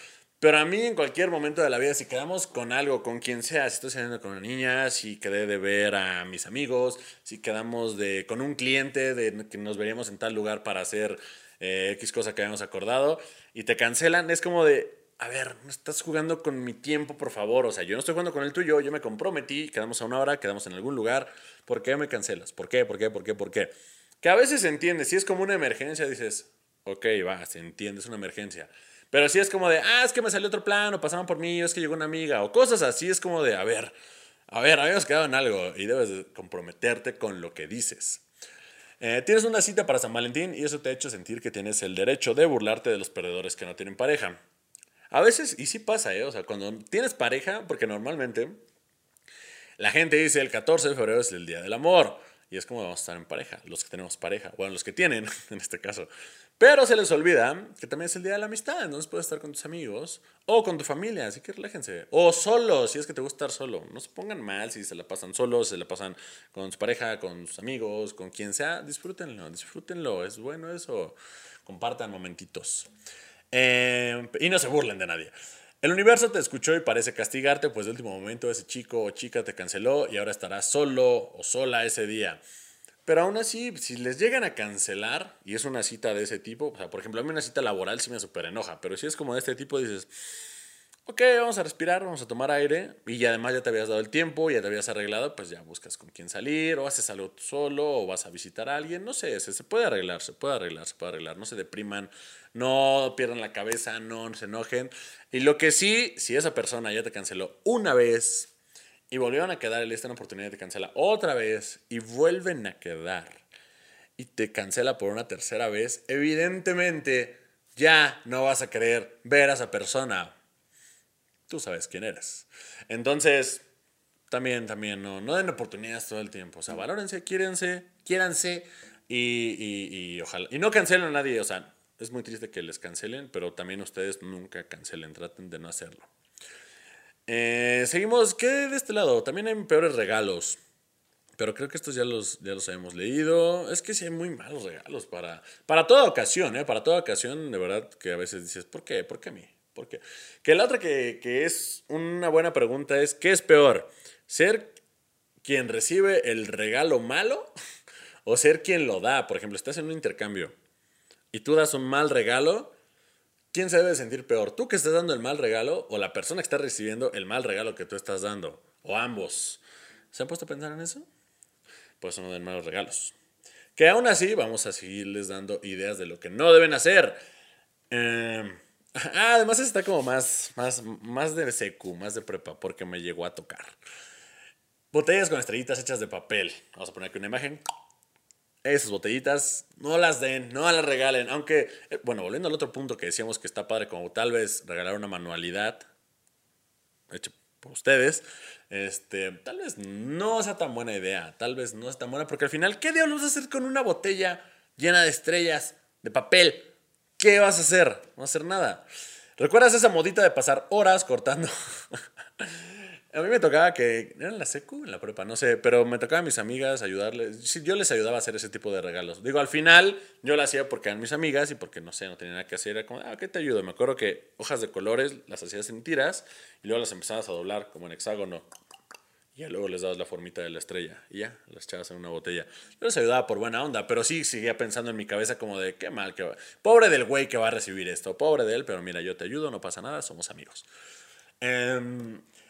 Pero a mí en cualquier momento de la vida, si quedamos con algo, con quien sea, si estoy saliendo con una niña, si quedé de ver a mis amigos, si quedamos de, con un cliente de que nos veríamos en tal lugar para hacer eh, X cosa que habíamos acordado y te cancelan, es como de, a ver, no estás jugando con mi tiempo, por favor. O sea, yo no estoy jugando con el tuyo, yo me comprometí, quedamos a una hora, quedamos en algún lugar. ¿Por qué me cancelas? ¿Por qué? ¿Por qué? ¿Por qué? ¿Por qué? Que a veces se entiende, si es como una emergencia, dices, ok, va, se entiende, es una emergencia. Pero si es como de, ah, es que me salió otro plan, o pasaron por mí, o es que llegó una amiga, o cosas así, es como de, a ver, a ver, habíamos quedado en algo y debes comprometerte con lo que dices. Eh, tienes una cita para San Valentín y eso te ha hecho sentir que tienes el derecho de burlarte de los perdedores que no tienen pareja. A veces, y sí pasa, ¿eh? O sea, cuando tienes pareja, porque normalmente la gente dice el 14 de febrero es el Día del Amor. Y es como vamos a estar en pareja, los que tenemos pareja, bueno, los que tienen en este caso. Pero se les olvida que también es el día de la amistad, entonces puedes estar con tus amigos o con tu familia, así que relájense. O solo, si es que te gusta estar solo. No se pongan mal si se la pasan solos, se la pasan con su pareja, con sus amigos, con quien sea. Disfrútenlo, disfrútenlo, es bueno eso. Compartan momentitos. Eh, y no se burlen de nadie. El universo te escuchó y parece castigarte, pues de último momento ese chico o chica te canceló y ahora estarás solo o sola ese día. Pero aún así, si les llegan a cancelar, y es una cita de ese tipo, o sea, por ejemplo, a mí una cita laboral sí me súper enoja, pero si es como de este tipo, dices, ok, vamos a respirar, vamos a tomar aire y además ya te habías dado el tiempo, ya te habías arreglado, pues ya buscas con quién salir o haces algo solo o vas a visitar a alguien, no sé, se puede arreglar, se puede arreglar, se puede arreglar, no se depriman, no pierdan la cabeza, no se enojen. Y lo que sí, si esa persona ya te canceló una vez y volvieron a quedar y le una oportunidad de cancela otra vez y vuelven a quedar y te cancela por una tercera vez, evidentemente ya no vas a querer ver a esa persona. Tú sabes quién eres. Entonces, también, también, no, no den oportunidades todo el tiempo. O sea, valórense, quiérense, quiéranse y, y, y ojalá. Y no cancelen a nadie, o sea, es muy triste que les cancelen, pero también ustedes nunca cancelen, traten de no hacerlo. Eh, seguimos, ¿qué de este lado? También hay peores regalos. Pero creo que estos ya los, ya los hemos leído. Es que sí hay muy malos regalos para, para toda ocasión, ¿eh? Para toda ocasión, de verdad, que a veces dices, ¿por qué? ¿Por qué a mí? ¿Por qué? Que la otra que, que es una buena pregunta es, ¿qué es peor? ¿Ser quien recibe el regalo malo o ser quien lo da? Por ejemplo, estás en un intercambio y tú das un mal regalo, ¿quién se debe sentir peor? ¿Tú que estás dando el mal regalo o la persona que está recibiendo el mal regalo que tú estás dando? O ambos. ¿Se han puesto a pensar en eso? Pues no den malos regalos. Que aún así vamos a seguirles dando ideas de lo que no deben hacer. Ah, además está como más, más, más de secu, más de prepa, porque me llegó a tocar. Botellas con estrellitas hechas de papel. Vamos a poner aquí una imagen esas botellitas no las den, no las regalen. Aunque, eh, bueno, volviendo al otro punto que decíamos que está padre, como tal vez regalar una manualidad hecha por ustedes, este, tal vez no sea tan buena idea. Tal vez no es tan buena, porque al final, ¿qué diablos vas a hacer con una botella llena de estrellas, de papel? ¿Qué vas a hacer? No vas a hacer nada. ¿Recuerdas esa modita de pasar horas cortando? A mí me tocaba que. ¿Era en la secu? En la prepa, no sé. Pero me tocaba a mis amigas ayudarles. Yo les ayudaba a hacer ese tipo de regalos. Digo, al final yo lo hacía porque eran mis amigas y porque no sé, no tenía nada que hacer. Era como, ah, ¿qué te ayudo? Me acuerdo que hojas de colores las hacías en tiras y luego las empezabas a doblar como en hexágono. Y ya luego les dabas la formita de la estrella. Y ya, las echabas en una botella. Yo les ayudaba por buena onda, pero sí seguía pensando en mi cabeza como de qué mal que va. Pobre del güey que va a recibir esto. Pobre de él, pero mira, yo te ayudo, no pasa nada, somos amigos. Eh,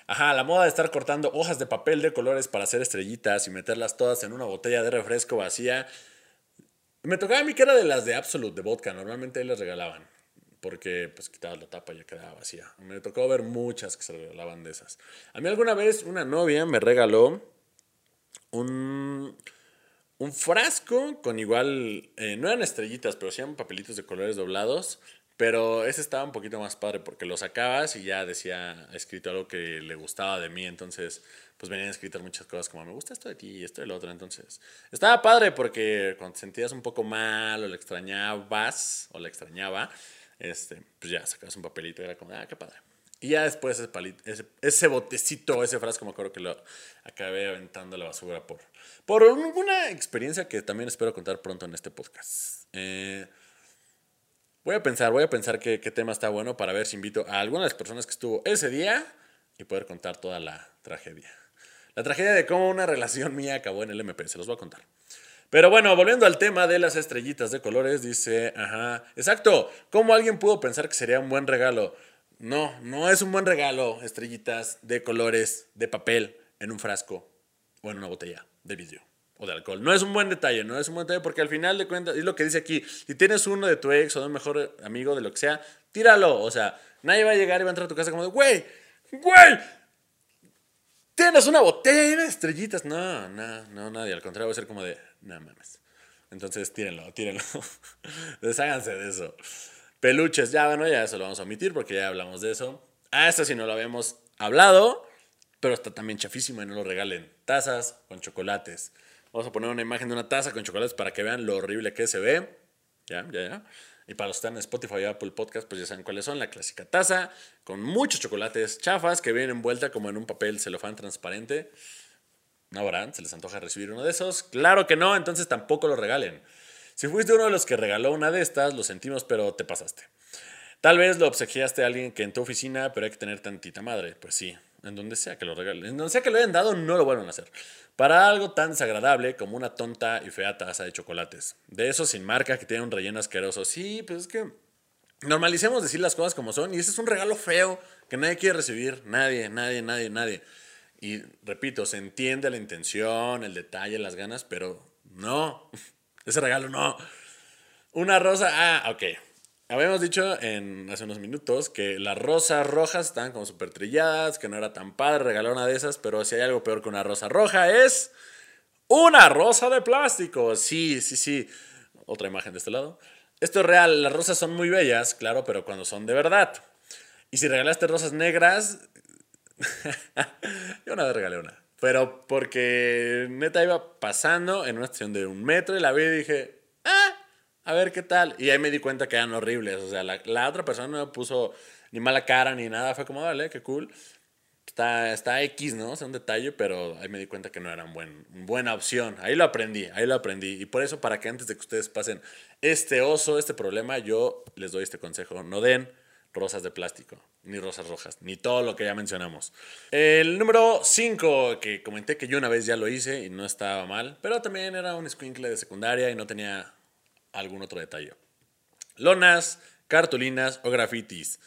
Ajá, la moda de estar cortando hojas de papel de colores para hacer estrellitas y meterlas todas en una botella de refresco vacía. Me tocaba a mí que era de las de Absolute, de vodka. Normalmente les regalaban. Porque pues quitabas la tapa y ya quedaba vacía. Me tocó ver muchas que se regalaban de esas. A mí alguna vez una novia me regaló un, un frasco con igual... Eh, no eran estrellitas, pero sí eran papelitos de colores doblados pero ese estaba un poquito más padre porque lo sacabas y ya decía escrito algo que le gustaba de mí. Entonces, pues venían escritas muchas cosas como me gusta esto de ti y esto del otro. Entonces, estaba padre porque cuando te sentías un poco mal o le extrañabas o le extrañaba, este, pues ya sacabas un papelito y era como, ah, qué padre. Y ya después ese, palito, ese, ese, botecito, ese frasco, me acuerdo que lo acabé aventando a la basura por, por una experiencia que también espero contar pronto en este podcast. Eh, Voy a pensar, voy a pensar qué, tema está bueno para ver si invito a alguna de las personas que estuvo ese día y poder contar toda la tragedia. La tragedia de cómo una relación mía acabó en el MP, se los voy a contar. Pero bueno, volviendo al tema de las estrellitas de colores, dice, ajá, exacto, ¿cómo alguien pudo pensar que sería un buen regalo? No, no es un buen regalo, estrellitas de colores, de papel, en un frasco o en una botella de vidrio de alcohol. No es un buen detalle, no es un buen detalle porque al final de cuentas, es lo que dice aquí, si tienes uno de tu ex o de un mejor amigo, de lo que sea, tíralo. O sea, nadie va a llegar y va a entrar a tu casa como de, güey, güey, tienes una botella de estrellitas. No, no, no, nadie. Al contrario, va a ser como de, no mames. Entonces, tírenlo, tírenlo. Desháganse de eso. Peluches, ya, bueno, ya eso lo vamos a omitir porque ya hablamos de eso. Ah, esto sí no lo habíamos hablado, pero está también chafísimo y no lo regalen. Tazas con chocolates. Vamos a poner una imagen de una taza con chocolates para que vean lo horrible que se ve. Ya, ya, ya. Y para los que están en Spotify y Apple Podcast, pues ya saben cuáles son. La clásica taza con muchos chocolates chafas que vienen envuelta como en un papel celofán transparente. ¿No habrán? ¿Se les antoja recibir uno de esos? Claro que no, entonces tampoco lo regalen. Si fuiste uno de los que regaló una de estas, lo sentimos, pero te pasaste. Tal vez lo obsequiaste a alguien que en tu oficina, pero hay que tener tantita madre. Pues sí, en donde sea que lo regalen. En donde sea que lo hayan dado, no lo vuelvan a hacer para algo tan desagradable como una tonta y fea taza de chocolates. De esos sin marca que tienen un relleno asqueroso. Sí, pues es que normalicemos decir las cosas como son y ese es un regalo feo que nadie quiere recibir, nadie, nadie, nadie, nadie. Y repito, se entiende la intención, el detalle, las ganas, pero no, ese regalo no. Una rosa, ah, ok. Habíamos dicho en, hace unos minutos que las rosas rojas estaban como súper trilladas, que no era tan padre regalar una de esas, pero si hay algo peor que una rosa roja es una rosa de plástico. Sí, sí, sí. Otra imagen de este lado. Esto es real, las rosas son muy bellas, claro, pero cuando son de verdad. Y si regalaste rosas negras, yo una vez regalé una. Pero porque neta iba pasando en una estación de un metro y la vi y dije, ah, a ver qué tal. Y ahí me di cuenta que eran horribles. O sea, la, la otra persona no me puso ni mala cara ni nada. Fue como, vale, qué cool. Está, está X, ¿no? O sea, un detalle, pero ahí me di cuenta que no era buen, buena opción. Ahí lo aprendí, ahí lo aprendí. Y por eso, para que antes de que ustedes pasen este oso, este problema, yo les doy este consejo. No den rosas de plástico, ni rosas rojas, ni todo lo que ya mencionamos. El número 5, que comenté que yo una vez ya lo hice y no estaba mal, pero también era un squinkle de secundaria y no tenía algún otro detalle. Lonas, cartulinas o grafitis.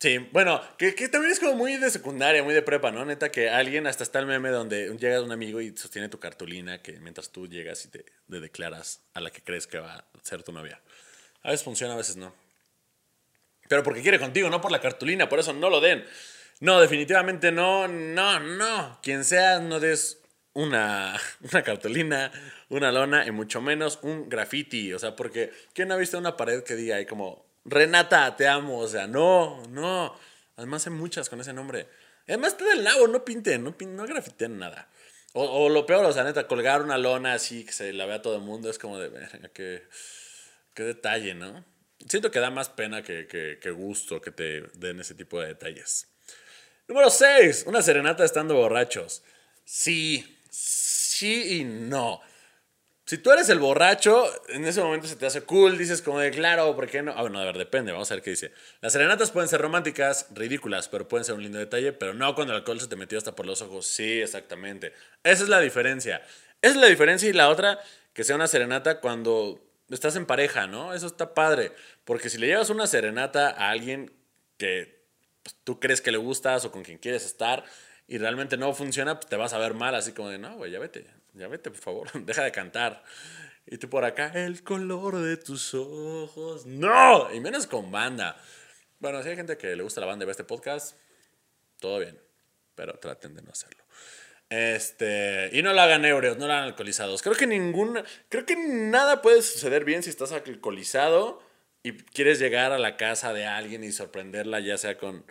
Sí, bueno, que, también es como muy de secundaria, muy de prepa, ¿no? Neta, que alguien, hasta está el meme donde llega un amigo y sostiene tu cartulina, que mientras tú llegas y te, declaras a la que crees que va a ser tu novia. A veces funciona, a veces no. Pero porque quiere contigo, no por la cartulina, por eso no lo den. No, definitivamente no, no, no. Quien sea, no des una, una cartulina, una lona y mucho menos un graffiti. O sea, porque ¿quién ha visto una pared que diga ahí como Renata, te amo. O sea, no, no. Además hay muchas con ese nombre. Además está del nabo, no pinten, no, no grafiten nada. O, lo peor, o sea, neta, colgar una lona así que se la vea todo el mundo es como de, qué, qué detalle, ¿no? Siento que da más pena que, que gusto que te den ese tipo de detalles. Número 6. Una serenata estando borrachos. Sí, sí y no. Si tú eres el borracho, en ese momento se te hace cool, dices como de claro, ¿por qué no? Ah, bueno, a ver, depende, vamos a ver qué dice. Las serenatas pueden ser románticas, ridículas, pero pueden ser un lindo detalle, pero no cuando el alcohol se te metió hasta por los ojos. Sí, exactamente. Esa es la diferencia. Esa es la diferencia y la otra, que sea una serenata cuando estás en pareja, ¿no? Eso está padre, porque si le llevas una serenata a alguien que pues, tú crees que le gustas o con quien quieres estar y realmente no funciona, pues te vas a ver mal, así como de, no, güey, ya vete, ya vete, por favor, deja de cantar. Y tú por acá, el color de tus ojos. ¡No! Y menos con banda. Bueno, si hay gente que le gusta la banda y ve este podcast, todo bien. Pero traten de no hacerlo. Este, y no lo hagan euros, no lo hagan alcoholizados. Creo que ningún, creo que nada puede suceder bien si estás alcoholizado y quieres llegar a la casa de alguien y sorprenderla, ya sea con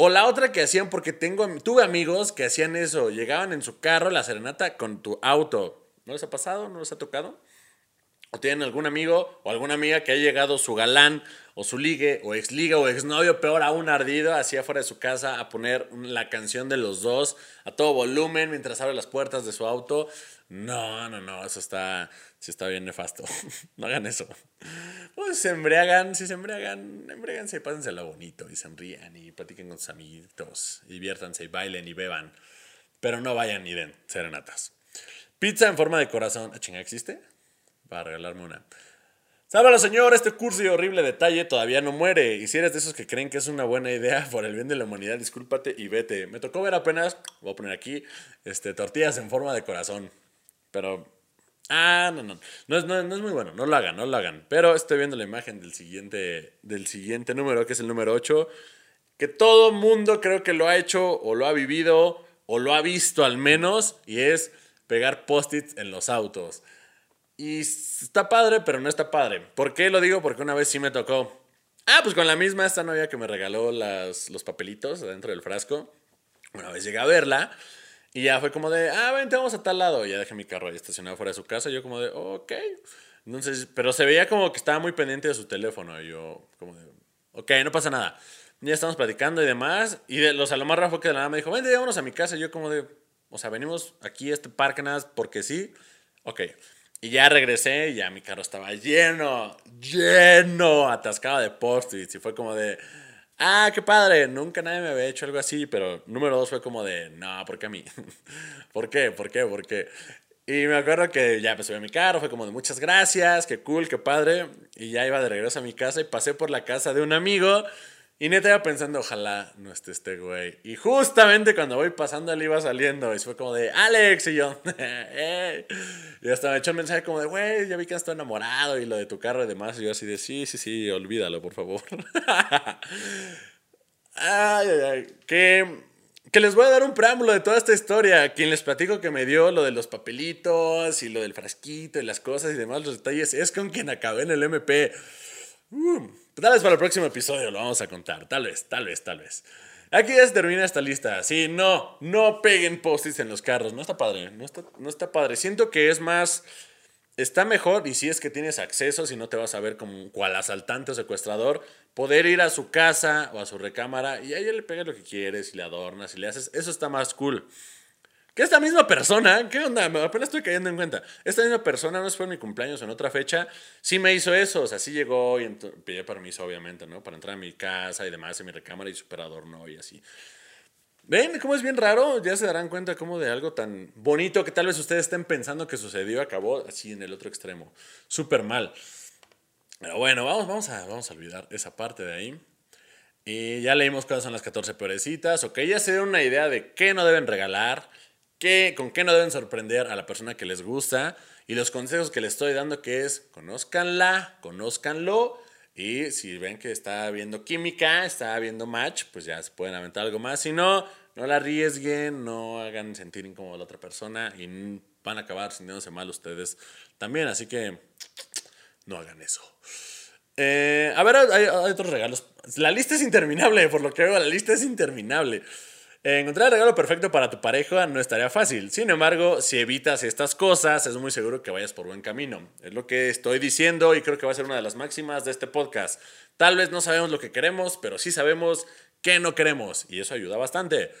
o la otra que hacían, porque tengo, tuve amigos que hacían eso, llegaban en su carro la serenata con tu auto. ¿No les ha pasado? ¿No les ha tocado? ¿O tienen algún amigo o alguna amiga que ha llegado su galán o su ligue o ex liga o ex novio, peor aún ardido, así afuera de su casa a poner la canción de los dos a todo volumen mientras abre las puertas de su auto? No, no, no, eso está, sí está bien nefasto. no hagan eso. Pues se embriagan, si se embriagan, embriaganse y pásenselo bonito y sonrían y platiquen con sus amiguitos, y diviértanse y bailen y beban. Pero no vayan ni den serenatas. Pizza en forma de corazón. ¿A chinga existe? Para regalarme una. Sábalo, señor, este curso y horrible detalle todavía no muere. Y si eres de esos que creen que es una buena idea por el bien de la humanidad, discúlpate y vete. Me tocó ver apenas, voy a poner aquí, este, tortillas en forma de corazón. Pero, ah, no, no, no es, no, es muy bueno, no lo hagan, no lo hagan. Pero estoy viendo la imagen del siguiente, del siguiente número, que es el número 8, que todo mundo creo que lo ha hecho o lo ha vivido o lo ha visto al menos, y es pegar post-its en los autos. Y está padre, pero no está padre. ¿Por qué lo digo? Porque una vez sí me tocó. Ah, pues con la misma esta novia que me regaló las, los papelitos dentro del frasco. Una vez llegué a verla y ya fue como de, ah, vente, vamos a tal lado. Y ya dejé mi carro ahí estacionado fuera de su casa. Y yo como de, ok. Entonces, pero se veía como que estaba muy pendiente de su teléfono. Y yo como de, ok, no pasa nada. Ya estamos platicando y demás. Y de, los, a lo más fue que de la nada me dijo, vente, vámonos a mi casa. Y yo como de, o sea, venimos aquí a este parque nada porque sí. Ok. Y ya regresé y ya mi carro estaba lleno, lleno, atascado de post-its. Y fue como de, ah, qué padre, nunca nadie me había hecho algo así. Pero número dos fue como de, no, ¿por qué a mí? ¿Por qué? ¿Por qué? ¿Por qué? Y me acuerdo que ya me subí a mi carro, fue como de muchas gracias, qué cool, qué padre. Y ya iba de regreso a mi casa y pasé por la casa de un amigo Y neta iba pensando, ojalá no esté este güey. Y justamente cuando voy pasando, él iba saliendo. Y fue como de, Alex. Y yo, Y hasta me echó un mensaje como de, güey, ya vi que estás enamorado. Y lo de tu carro y demás. Y yo así de, sí, sí, sí, olvídalo, por favor. ay, ay, ay. Que, que les voy a dar un preámbulo de toda esta historia. Quien les platico que me dio lo de los papelitos y lo del frasquito y las cosas y demás, los detalles, es con quien acabé en el MP. Uh, tal vez para el próximo episodio lo vamos a contar. Tal vez, tal vez, tal vez. Aquí ya se termina esta lista. Sí, no, no peguen post en los carros. No está padre, no está, no está padre. Siento que es más... Está mejor, y si es que tienes acceso, si no te vas a ver como cual asaltante o secuestrador, poder ir a su casa o a su recámara y ahí le pegas lo que quieres y le adornas y le haces. Eso está más cool. Que esta misma persona, ¿qué onda? Apenas estoy cayendo en cuenta. Esta misma persona, no fue en mi cumpleaños en otra fecha, sí me hizo eso. O sea, sí llegó y pidió permiso, obviamente, ¿no? Para entrar a mi casa y demás, en mi recámara y super adorno y así. ¿Ven cómo es bien raro? Ya se darán cuenta como de algo tan bonito que tal vez ustedes estén pensando que sucedió, acabó así en el otro extremo. Súper mal. Pero bueno, vamos, vamos, a, vamos a olvidar esa parte de ahí. Y ya leímos cuáles son las 14 peorecitas. Ok, ya se dieron una idea de qué no deben regalar con qué no deben sorprender a la persona que les gusta y los consejos que les estoy dando que es conózcanla, conózcanlo y si ven que está habiendo química, está habiendo match, pues ya se pueden aventar algo más. Si no, no la arriesguen, no hagan sentir incómodo a la otra persona y van a acabar sintiéndose mal ustedes también. Así que no hagan eso. Eh, a ver, hay, otros regalos. La lista es interminable, por lo que veo, la lista es interminable. Encontrar el regalo perfecto para tu pareja no estaría fácil. Sin embargo, si evitas estas cosas, es muy seguro que vayas por buen camino. Es lo que estoy diciendo y creo que va a ser una de las máximas de este podcast. Tal vez no sabemos lo que queremos, pero sí sabemos qué no queremos y eso ayuda bastante.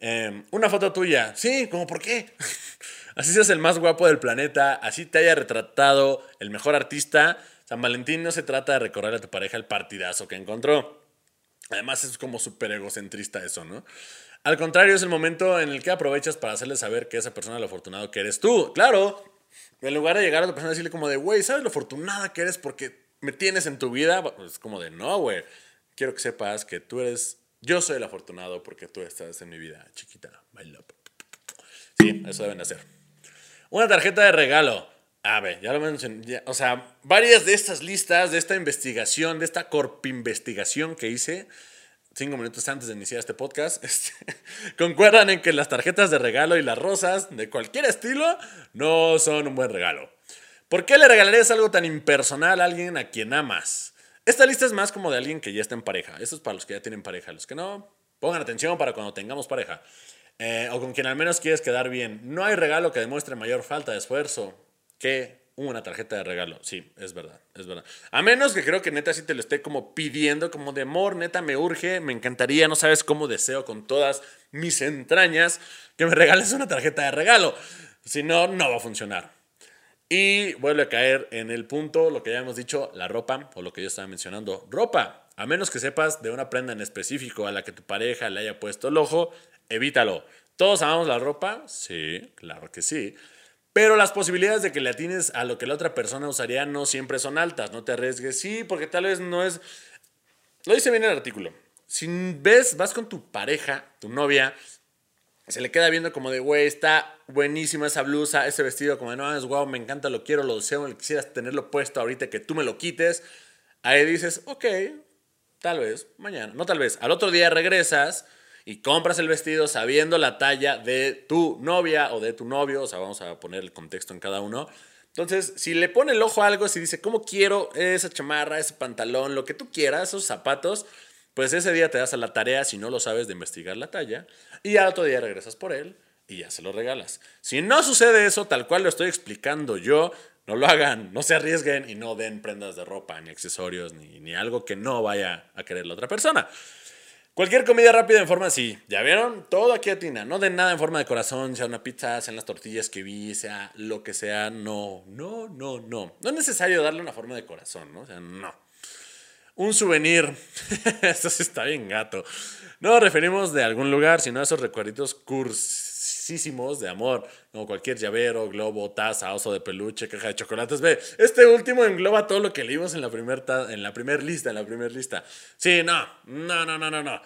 Em, una foto tuya. Sí, como por qué. así seas el más guapo del planeta, así te haya retratado el mejor artista. San Valentín no se trata de recorrer a tu pareja el partidazo que encontró. Además es como súper egocentrista eso, ¿no? Al contrario, es el momento en el que aprovechas para hacerle saber que esa persona lo afortunado que eres tú. Claro, en lugar de llegar a la persona y decirle como de, güey, ¿sabes lo afortunada que eres porque me tienes en tu vida? Es como de, no, güey. Quiero que sepas que tú eres, yo soy el afortunado porque tú estás en mi vida, chiquita. My love. Sí, eso deben hacer. Una tarjeta de regalo. A ver, ya lo mencioné. o sea, varias de estas listas, de esta investigación, de esta corp investigación que hice, cinco minutos antes de iniciar este podcast, este, concuerdan en que las tarjetas de regalo y las rosas de cualquier estilo no son un buen regalo. ¿Por qué le regalarías algo tan impersonal a alguien a quien amas? Esta lista es más como de alguien que ya está en pareja. Esto es para los que ya tienen pareja. Los que no, pongan atención para cuando tengamos pareja. Eh, o con quien al menos quieres quedar bien. No hay regalo que demuestre mayor falta de esfuerzo una tarjeta de regalo. Sí, es verdad, es verdad. A menos que creo que neta sí te lo esté como pidiendo, como de amor, neta me urge, me encantaría, no sabes cómo deseo con todas mis entrañas que me regales una tarjeta de regalo. Si no, no va a funcionar. Y vuelve a caer en el punto, lo que ya hemos dicho, la ropa, o lo que yo estaba mencionando, ropa. A menos que sepas de una prenda en específico a la que tu pareja le haya puesto el ojo, evítalo. ¿Todos amamos la ropa? Sí, claro que sí. Pero las posibilidades de que le atines a lo que la otra persona usaría no siempre son altas. No te arriesgues. Sí, porque tal vez no es. Lo dice bien el artículo. Si ves, vas con tu pareja, tu novia, se le queda viendo como de, güey, está buenísima esa blusa, ese vestido, como de, no, es guau, me encanta, lo quiero, lo deseo, quisieras tenerlo puesto ahorita que tú me lo quites. Ahí dices, ok, tal vez, mañana. No tal vez. Al otro día regresas y compras el vestido sabiendo la talla de tu novia o de tu novio, o sea, vamos a poner el contexto en cada uno. Entonces, si le pone el ojo a algo, si dice, ¿cómo quiero esa chamarra, ese pantalón, lo que tú quieras, esos zapatos? Pues ese día te das a la tarea, si no lo sabes, de investigar la talla, y al otro día regresas por él y ya se lo regalas. Si no sucede eso, tal cual lo estoy explicando yo, no lo hagan, no se arriesguen y no den prendas de ropa, ni accesorios, ni, ni algo que no vaya a querer la otra persona. Cualquier comida rápida en forma así. ¿Ya vieron? Todo aquí atina. No den nada en forma de corazón, sea una pizza, sean las tortillas que vi, sea lo que sea. No, no, no, no. No es necesario darle una forma de corazón, ¿no? O sea, no. Un souvenir. Esto sí está bien gato. No nos referimos de algún lugar, sino a esos recuerditos cursi de amor, como cualquier llavero, globo, taza, oso de peluche, caja de chocolates. Ve, este último engloba todo lo que leímos en la primera en la primer lista, en la primera lista. Sí, no, no, no, no, no, no.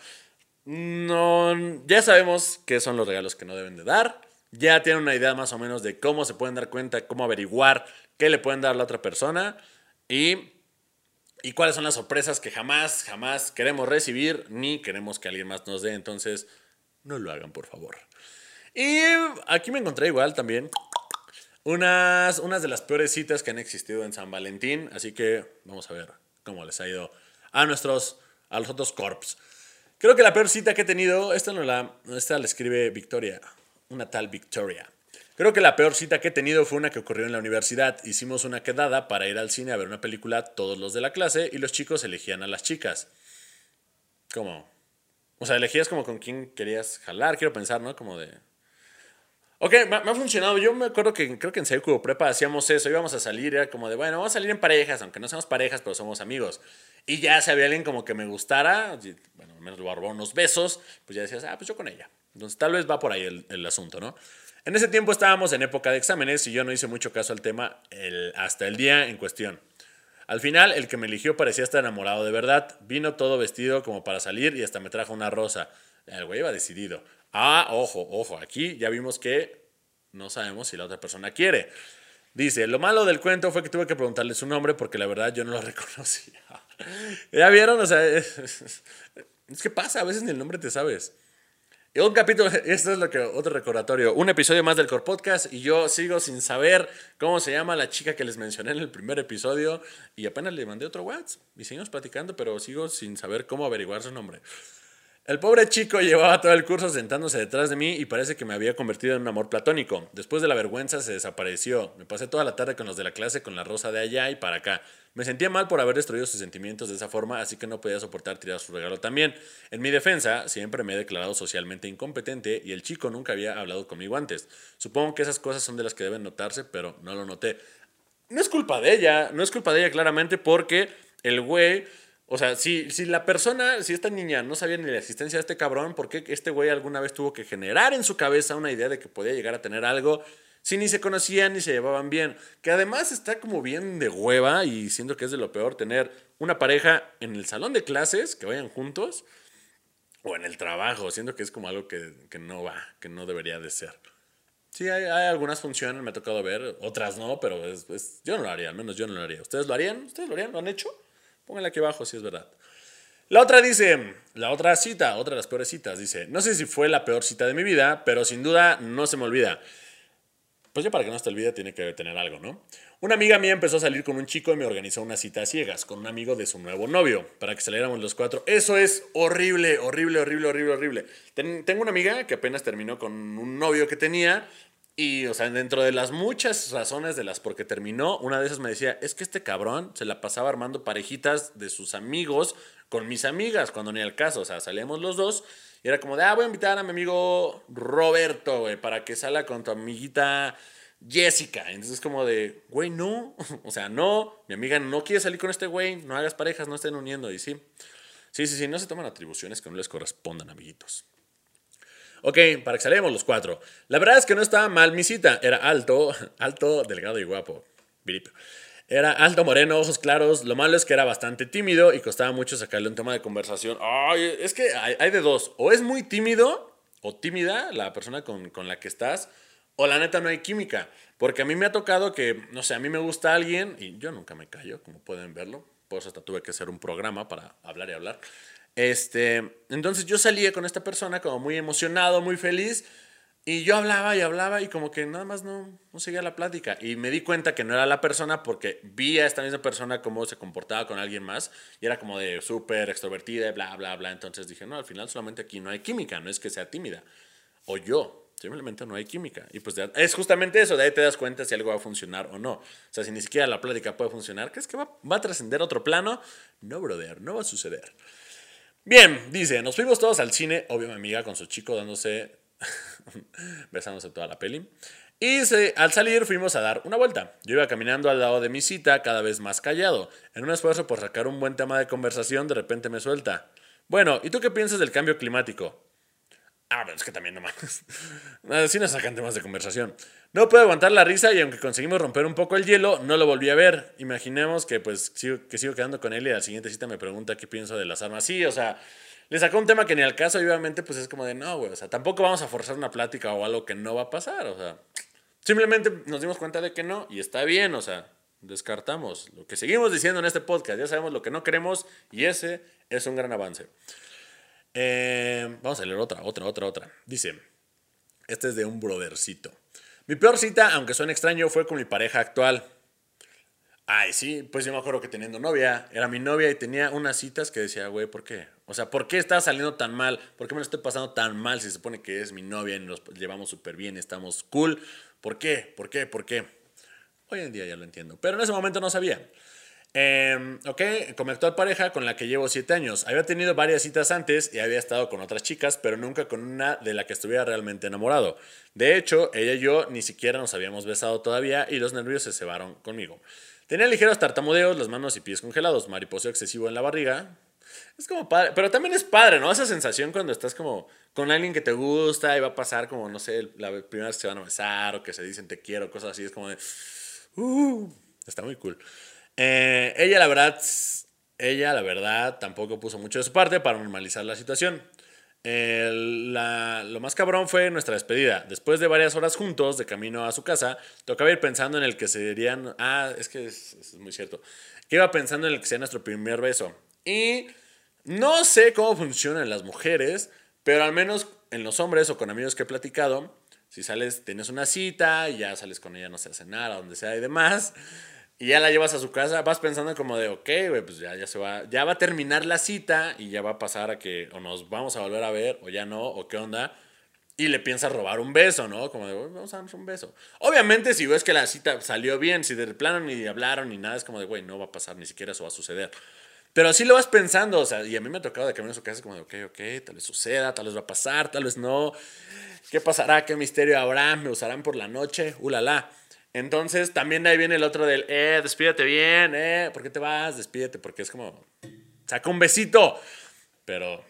No, ya sabemos qué son los regalos que no deben de dar. Ya tienen una idea más o menos de cómo se pueden dar cuenta, cómo averiguar qué le pueden dar a la otra persona y y cuáles son las sorpresas que jamás, jamás queremos recibir ni queremos que alguien más nos dé. Entonces, no lo hagan, por favor. Y aquí me encontré igual también unas, unas de las peores citas que han existido en San Valentín. Así que vamos a ver cómo les ha ido a nuestros, a los otros corps. Creo que la peor cita que he tenido, esta no la, esta la escribe Victoria, una tal Victoria. Creo que la peor cita que he tenido fue una que ocurrió en la universidad. Hicimos una quedada para ir al cine a ver una película todos los de la clase y los chicos elegían a las chicas. ¿Cómo? O sea, elegías como con quién querías jalar, quiero pensar, ¿no? Como de... Ok, me, ha funcionado. Yo me acuerdo que creo que en Seiko Prepa hacíamos eso. Íbamos a salir, era como de, bueno, vamos a salir en parejas, aunque no seamos parejas, pero somos amigos. Y ya si había alguien como que me gustara, bueno, al menos le barbó unos besos, pues ya decías, ah, pues yo con ella. Entonces tal vez va por ahí el asunto, ¿no? En ese tiempo estábamos en época de exámenes y yo no hice mucho caso al tema hasta el día en cuestión. Al final, el que me eligió parecía estar enamorado de verdad. Vino todo vestido como para salir y hasta me trajo una rosa. El güey iba decidido. Ah, ojo, ojo, aquí ya vimos que no sabemos si la otra persona quiere. Dice, lo malo del cuento fue que tuve que preguntarle su nombre porque la verdad yo no lo reconocía. ¿Ya vieron? O sea, es, que pasa, a veces ni el nombre te sabes. Un capítulo, esto es lo que, otro recordatorio, un episodio más del Core Podcast y yo sigo sin saber cómo se llama la chica que les mencioné en el primer episodio y apenas le mandé otro WhatsApp y seguimos platicando, pero sigo sin saber cómo averiguar su nombre. El pobre chico llevaba todo el curso sentándose detrás de mí y parece que me había convertido en un amor platónico. Después de la vergüenza se desapareció. Me pasé toda la tarde con los de la clase con la rosa de allá y para acá. Me sentía mal por haber destruido sus sentimientos de esa forma, así que no podía soportar tirar su regalo también. En mi defensa, siempre me he declarado socialmente incompetente y el chico nunca había hablado conmigo antes. Supongo que esas cosas son de las que deben notarse, pero no lo noté. No es culpa de ella, no es culpa de ella claramente porque el güey o sea, si, si la persona, si esta niña no sabía ni la existencia de este cabrón, ¿por qué este güey alguna vez tuvo que generar en su cabeza una idea de que podía llegar a tener algo si ni se conocían ni se llevaban bien? Que además está como bien de hueva y siento que es de lo peor tener una pareja en el salón de clases que vayan juntos o en el trabajo, siento que es como algo que, no va, que no debería de ser. Sí, hay, algunas funciones, me ha tocado ver, otras no, pero es, yo no lo haría, al menos yo no lo haría. ¿Ustedes lo harían? ¿Ustedes lo harían? ¿Lo han hecho? Pónganla aquí abajo si es verdad. La otra dice, la otra cita, otra de las peores citas, dice, no sé si fue la peor cita de mi vida, pero sin duda no se me olvida. Pues ya para que no se te olvide tiene que tener algo, ¿no? Una amiga mía empezó a salir con un chico y me organizó una cita a ciegas con un amigo de su nuevo novio para que saliéramos los cuatro. Eso es horrible, horrible, horrible, horrible, horrible. tengo una amiga que apenas terminó con un novio que tenía y, o sea, dentro de las muchas razones de las por qué terminó, una de esas me decía, es que este cabrón se la pasaba armando parejitas de sus amigos con mis amigas, cuando ni el caso, o sea, salíamos los dos y era como de, ah, voy a invitar a mi amigo Roberto, güey, para que salga con tu amiguita Jessica. Entonces es como de, güey, no, o sea, no, mi amiga no quiere salir con este güey, no hagas parejas, no estén uniendo, y sí. Sí, sí, sí, no se toman atribuciones que no les correspondan, amiguitos. Ok, para que salgamos los cuatro. La verdad es que no estaba mal mi cita. Era alto, alto, delgado y guapo. Era alto, moreno, ojos claros. Lo malo es que era bastante tímido y costaba mucho sacarle un tema de conversación. Ay, es que hay, de dos. O es muy tímido o tímida la persona con, con, la que estás, o la neta no hay química. Porque a mí me ha tocado que, no sé, a mí me gusta alguien y yo nunca me callo, como pueden verlo. Por eso hasta tuve que hacer un programa para hablar y hablar. Este, entonces yo salía con esta persona como muy emocionado, muy feliz. Y yo hablaba y hablaba y como que nada más no, no seguía la plática. Y me di cuenta que no era la persona porque vi a esta misma persona cómo se comportaba con alguien más. Y era como de súper extrovertida y bla, bla, bla. Entonces dije, no, al final solamente aquí no hay química, no es que sea tímida. O yo, simplemente no hay química. Y pues es justamente eso, de ahí te das cuenta si algo va a funcionar o no. O sea, si ni siquiera la plática puede funcionar, ¿crees que va, va a trascender otro plano? No, brother, no va a suceder. Bien, dice, nos fuimos todos al cine, obvio mi amiga con su chico dándose, besándose toda la peli. Y al salir fuimos a dar una vuelta. Yo iba caminando al lado de mi cita, cada vez más callado. En un esfuerzo por sacar un buen tema de conversación, de repente me suelta. Bueno, ¿y tú qué piensas del cambio climático? Ah, pero es que también no más. Así nos sacan temas de conversación. No puedo aguantar la risa y aunque conseguimos romper un poco el hielo, no lo volví a ver. Imaginemos que pues sigo, que sigo quedando con él y a la siguiente cita me pregunta qué pienso de las armas. Sí, o sea, le sacó un tema que ni al caso y obviamente pues es como de no, güey. O sea, tampoco vamos a forzar una plática o algo que no va a pasar. O sea, simplemente nos dimos cuenta de que no y está bien, o sea, descartamos lo que seguimos diciendo en este podcast. Ya sabemos lo que no queremos y ese es un gran avance. Eh, vamos a leer otra, otra, otra, otra. Dice, este es de un brodercito. Mi peor cita, aunque suene extraño, fue con mi pareja actual. Ay, sí, pues yo me acuerdo que teniendo novia, era mi novia y tenía unas citas que decía, güey, ¿por qué? O sea, ¿por qué está saliendo tan mal? ¿Por qué me lo estoy pasando tan mal si se supone que es mi novia y nos llevamos súper bien, estamos cool? ¿Por qué? ¿Por qué? ¿Por qué? Hoy en día ya lo entiendo, pero en ese momento no sabía. Eh, ok, con mi actual pareja con la que llevo 7 años. Había tenido varias citas antes y había estado con otras chicas, pero nunca con una de la que estuviera realmente enamorado. De hecho, ella y yo ni siquiera nos habíamos besado todavía y los nervios se cebaron conmigo. Tenía ligeros tartamudeos, las manos y pies congelados, mariposo excesivo en la barriga. Es como padre, pero también es padre, ¿no? Esa sensación cuando estás como con alguien que te gusta y va a pasar como, no sé, la primera vez que se van a besar o que se dicen te quiero, cosas así, es como de... Uh, está muy cool. Eh, ella, la verdad, ella, la verdad, tampoco puso mucho de su parte para normalizar la situación. lo más cabrón fue nuestra despedida. Después de varias horas juntos, de camino a su casa, tocaba ir pensando en el que serían. Ah, es que es, muy cierto. Que iba pensando en el que sea nuestro primer beso. Y no sé cómo funcionan las mujeres, pero al menos en los hombres o con amigos que he platicado, si sales, tienes una cita y ya sales con ella, no sé, a cenar, donde sea y demás y ya la llevas a su casa, vas pensando como de, ok, güey, pues ya, ya se va, ya va a terminar la cita y ya va a pasar a que o nos vamos a volver a ver o ya no, o qué onda. Y le piensas robar un beso, ¿no? Como de, vamos a darnos un beso. Obviamente, si ves que la cita salió bien, si de plano ni hablaron ni nada, es como de, güey, no va a pasar, ni siquiera eso va a suceder. Pero así lo vas pensando, o sea, y a mí me ha tocado de camino a su casa como de, ok, ok, tal vez suceda, tal vez va a pasar, tal vez no. ¿Qué pasará? ¿Qué misterio habrá? ¿Me usarán por la noche? ¡Ulala! Entonces también ahí viene el otro del, eh, despídete bien, eh, ¿por qué te vas? Despídete, porque es como, saca un besito. Pero,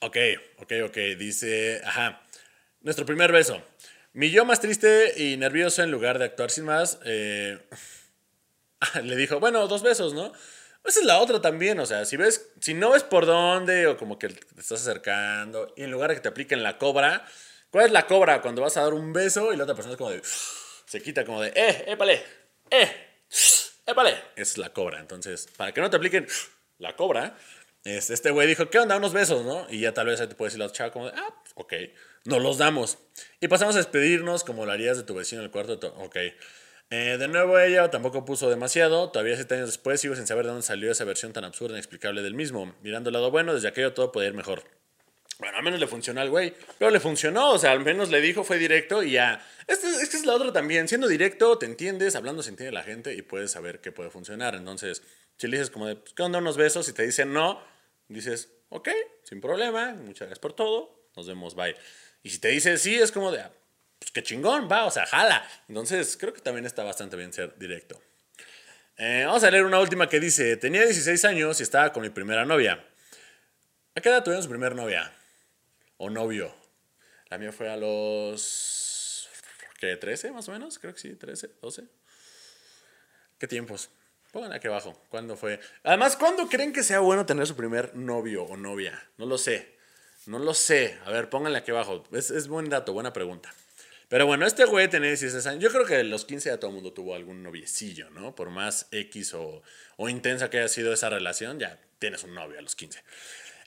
ok, ok, ok, dice, ajá, nuestro primer beso. Mi yo más triste y nervioso en lugar de actuar sin más, eh, le dijo, bueno, dos besos, ¿no? Esa es la otra también, o sea, si ves, si no ves por dónde o como que te estás acercando y en lugar de que te apliquen la cobra, ¿cuál es la cobra? Cuando vas a dar un beso y la otra persona es como de se quita como de, eh, épale, eh, épale. Es la cobra. Entonces, para que no te apliquen la cobra, este güey dijo, ¿qué onda? Unos besos, ¿no? Y ya tal vez ahí te puede decir la chava como de, ah, ok, nos los damos. Y pasamos a despedirnos como lo harías de tu vecino en el cuarto. Ok. Eh, de nuevo ella tampoco puso demasiado. Todavía siete años después sigo sin saber de dónde salió esa versión tan absurda e inexplicable del mismo. Mirando el lado bueno, desde aquello todo podía ir mejor. Bueno, al menos le funcionó al güey. Pero le funcionó, o sea, al menos le dijo, fue directo y ya. Este, este es la otra también. Siendo directo, te entiendes, hablando se entiende la gente y puedes saber qué puede funcionar. Entonces, si le dices como de, pues, ¿qué onda? Unos besos y te dicen no, dices, ok, sin problema, muchas gracias por todo, nos vemos, bye. Y si te dice sí, es como de, ah, pues qué chingón, va, o sea, jala. Entonces, creo que también está bastante bien ser directo. Eh, vamos a leer una última que dice, tenía 16 años y estaba con mi primera novia. ¿A qué edad tuvieron su primera novia? O novio. La mía fue a los. ¿Qué? ¿13 más o menos? Creo que sí, 13, 12. ¿Qué tiempos? Pongan aquí abajo. ¿Cuándo fue? Además, ¿cuándo creen que sea bueno tener su primer novio o novia? No lo sé. No lo sé. A ver, pónganle aquí abajo. Es, es buen dato, buena pregunta. Pero bueno, este güey tenía 16 años. Yo creo que a los 15 ya todo el mundo tuvo algún noviecillo, ¿no? Por más X o, o intensa que haya sido esa relación, ya tienes un novio a los 15.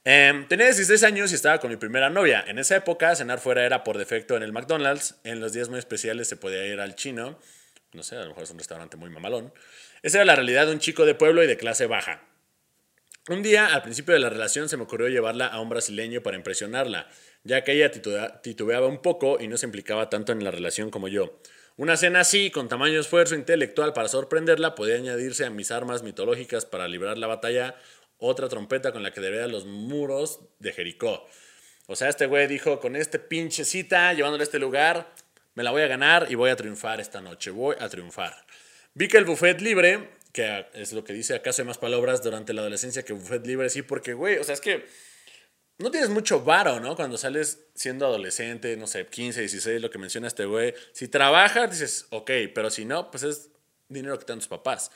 Em, tenía 16 años y estaba con mi primera novia. En esa época, cenar fuera era por defecto en el McDonald's. En los días muy especiales se podía ir al chino. No sé, a lo mejor es un restaurante muy mamalón. Esa era la realidad de un chico de pueblo y de clase baja. Un día, al principio de la relación, se me ocurrió llevarla a un brasileño para impresionarla, ya que ella titubeaba un poco y no se implicaba tanto en la relación como yo. Una cena así, con tamaño esfuerzo intelectual para sorprenderla, podía añadirse a mis armas mitológicas para librar la batalla otra trompeta con la que debería los muros de Jericó. O sea, este güey dijo, con este pinche cita, llevándole a este lugar, me la voy a ganar y voy a triunfar esta noche, voy a triunfar. Vi que el buffet libre, que es lo que dice acaso hay más palabras durante la adolescencia que buffet libre, sí, porque, güey, o sea, es que no tienes mucho varo, ¿no? Cuando sales siendo adolescente, no sé, 15, 16, lo que menciona este güey. Si trabajas, dices, ok, pero si no, pues es dinero que te dan tus papás.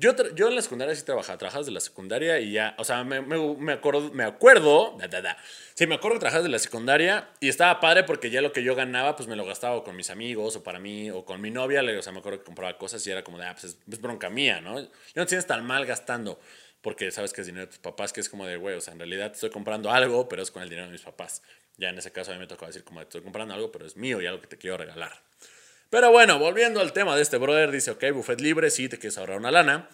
Yo, yo en la secundaria sí trabajaba, trabajabas de la secundaria y ya, o sea, me, me, me acuerdo, me acuerdo, da, da, da. sí, me acuerdo que trabajabas de la secundaria y estaba padre porque ya lo que yo ganaba, pues me lo gastaba con mis amigos o para mí o con mi novia, o sea, me acuerdo que compraba cosas y era como de, ah, pues es, bronca mía, ¿no? Yo no te tan mal gastando porque sabes que es dinero de tus papás, que es como de, güey, o sea, en realidad estoy comprando algo, pero es con el dinero de mis papás. Ya en ese caso a mí me tocaba decir como, estoy comprando algo, pero es mío y algo que te quiero regalar. Pero bueno, volviendo al tema de este brother, dice, ok, buffet libre, sí, te quieres ahorrar una lana.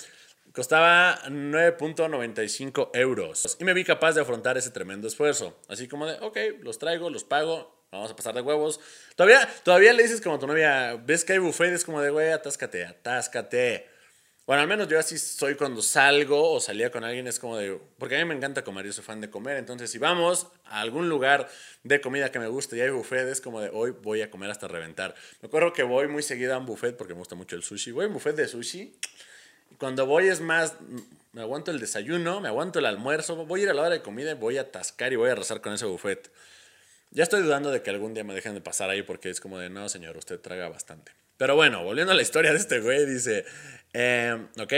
Costaba 9.95 euros. Y me vi capaz de afrontar ese tremendo esfuerzo. Así como de, ok, los traigo, los pago, vamos a pasar de huevos. Todavía, todavía le dices como a tu novia, ves que hay buffet, es como de, güey, atáscate, atáscate. Bueno, al menos yo así soy cuando salgo o salía con alguien, es como de, porque a mí me encanta comer, yo soy fan de comer, entonces si vamos a algún lugar de comida que me guste y hay buffet, es como de, hoy voy a comer hasta reventar. Me acuerdo que voy muy seguido a un buffet porque me gusta mucho el sushi. Voy a un buffet de sushi cuando voy es más, me aguanto el desayuno, me aguanto el almuerzo, voy a ir a la hora de comida y voy a atascar y voy a arrasar con ese buffet. Ya estoy dudando de que algún día me dejen de pasar ahí porque es como de, no, señor, usted traga bastante. Pero bueno, volviendo a la historia de este güey, dice, eh, ok.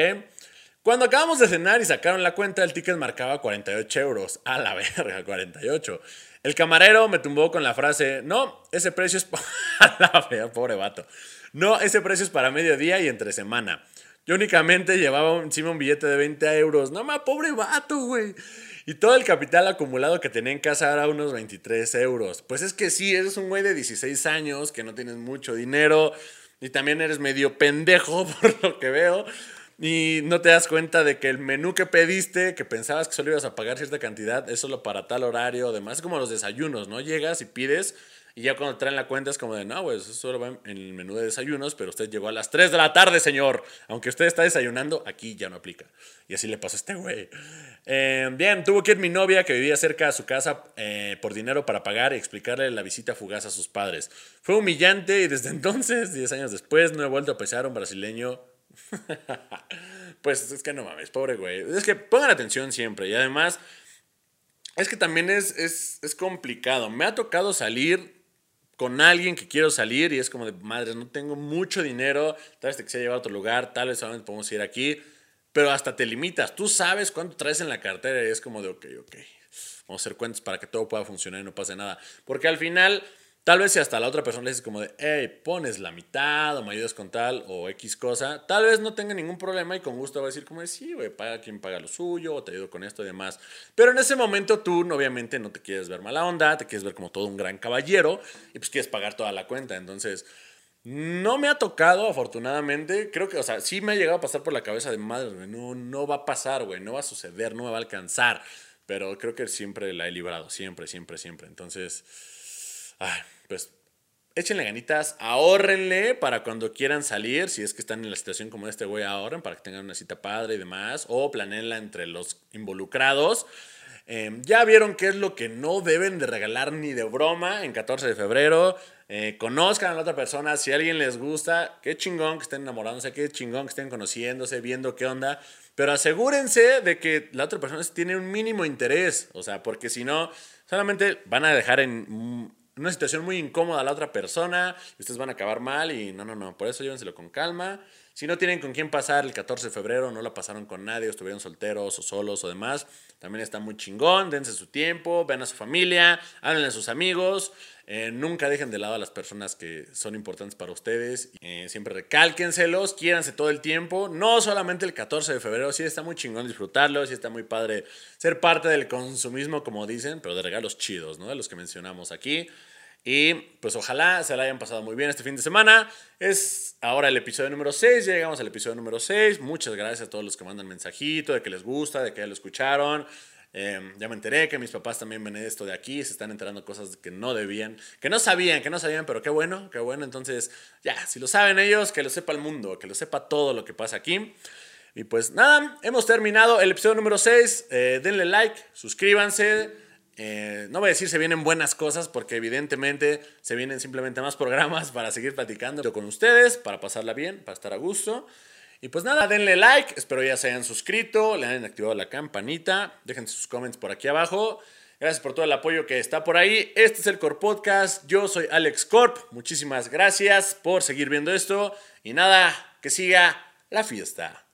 Cuando acabamos de cenar y sacaron la cuenta, el ticket marcaba 48 euros. A la verga, 48. El camarero me tumbó con la frase, no, ese precio es... a la verga, pobre vato. No, ese precio es para mediodía y entre semana. Yo únicamente llevaba encima un billete de 20 euros. No más, pobre vato, güey. Y todo el capital acumulado que tenía en casa era unos 23 euros. Pues es que sí, eres un güey de 16 años, que no tienes mucho dinero. Y también eres medio pendejo, por lo que veo. Y no te das cuenta de que el menú que pediste, que pensabas que solo ibas a pagar cierta cantidad, es solo para tal horario. Además, como los desayunos, ¿no? Llegas y pides y ya cuando traen la cuenta es como de, no, pues eso solo va en el menú de desayunos, pero usted llegó a las 3 de la tarde, señor. Aunque usted está desayunando, aquí ya no aplica. Y así le pasó a este güey. Eh, bien, tuvo que ir mi novia que vivía cerca de su casa eh, por dinero para pagar y explicarle la visita fugaz a sus padres. Fue humillante y desde entonces, 10 años después, no he vuelto a pesar a un brasileño. pues es que no mames, pobre güey. Es que pongan atención siempre y además... Es que también es, es, es complicado. Me ha tocado salir con alguien que quiero salir y es como de, madre, no tengo mucho dinero, tal vez te quisiera llevar a otro lugar, tal vez solamente podemos ir aquí, pero hasta te limitas, tú sabes cuánto traes en la cartera y es como de, ok, ok, vamos a hacer cuentas para que todo pueda funcionar y no pase nada, porque al final Tal vez si hasta la otra persona le dices como de, hey, pones la mitad o me ayudas con tal o X cosa, tal vez no tenga ningún problema y con gusto va a decir como de, sí, güey, paga quien paga lo suyo o te ayudo con esto y demás. Pero en ese momento tú obviamente no te quieres ver mala onda, te quieres ver como todo un gran caballero y pues quieres pagar toda la cuenta. Entonces, no me ha tocado, afortunadamente. Creo que, o sea, sí me ha llegado a pasar por la cabeza de madre, no, no va a pasar, güey, no va a suceder, no me va a alcanzar. Pero creo que siempre la he librado, siempre, siempre, siempre. Entonces, ay, pues échenle ganitas, ahórrenle para cuando quieran salir, si es que están en la situación como este güey, ahorren para que tengan una cita padre y demás, o planeenla entre los involucrados. Em, ya vieron qué es lo que no deben de regalar ni de broma en 14 de febrero. Eh, conozcan a la otra persona, si a alguien les gusta, qué chingón que estén enamorándose, qué chingón que estén conociéndose, viendo qué onda. Pero asegúrense de que la otra persona tiene un mínimo interés, o sea, porque si no, solamente van a dejar en una situación muy incómoda a la otra persona, y ustedes van a acabar mal y no, no, no, por eso llévenselo con calma. Si no tienen con quién pasar el 14 de febrero, no la pasaron con nadie, estuvieron solteros o solos o demás, también está muy chingón, dense su tiempo, vean a su familia, háblenle a sus amigos, eh, nunca dejen de lado a las personas que son importantes para ustedes, eh, siempre recálquenselos, quiéranse todo el tiempo, no solamente el 14 de febrero, sí está muy chingón disfrutarlo, sí está muy padre ser parte del consumismo, como dicen, pero de regalos chidos, ¿no? De los que mencionamos aquí. Y pues ojalá se la hayan pasado muy bien este fin de semana. Es ahora el episodio número 6, ya llegamos al episodio número 6. Muchas gracias a todos los que mandan mensajito, de que les gusta, de que ya lo escucharon. Em, ya me enteré que mis papás también ven esto de aquí, se están enterando cosas que no debían, que no sabían, que no sabían, pero qué bueno, qué bueno. Entonces, ya, si lo saben ellos, que lo sepa el mundo, que lo sepa todo lo que pasa aquí. Y pues nada, hemos terminado el episodio número 6. Eh, denle like, suscríbanse. Eh, no voy a decir se vienen buenas cosas porque evidentemente se vienen simplemente más programas para seguir platicando con ustedes, para pasarla bien, para estar a gusto. Y pues nada, denle like, espero ya se hayan suscrito, le hayan activado la campanita, dejen sus comments por aquí abajo. Gracias por todo el apoyo que está por ahí. Este es el Core Podcast. Yo soy Alex Corp. Muchísimas gracias por seguir viendo esto. Y nada, que siga la fiesta.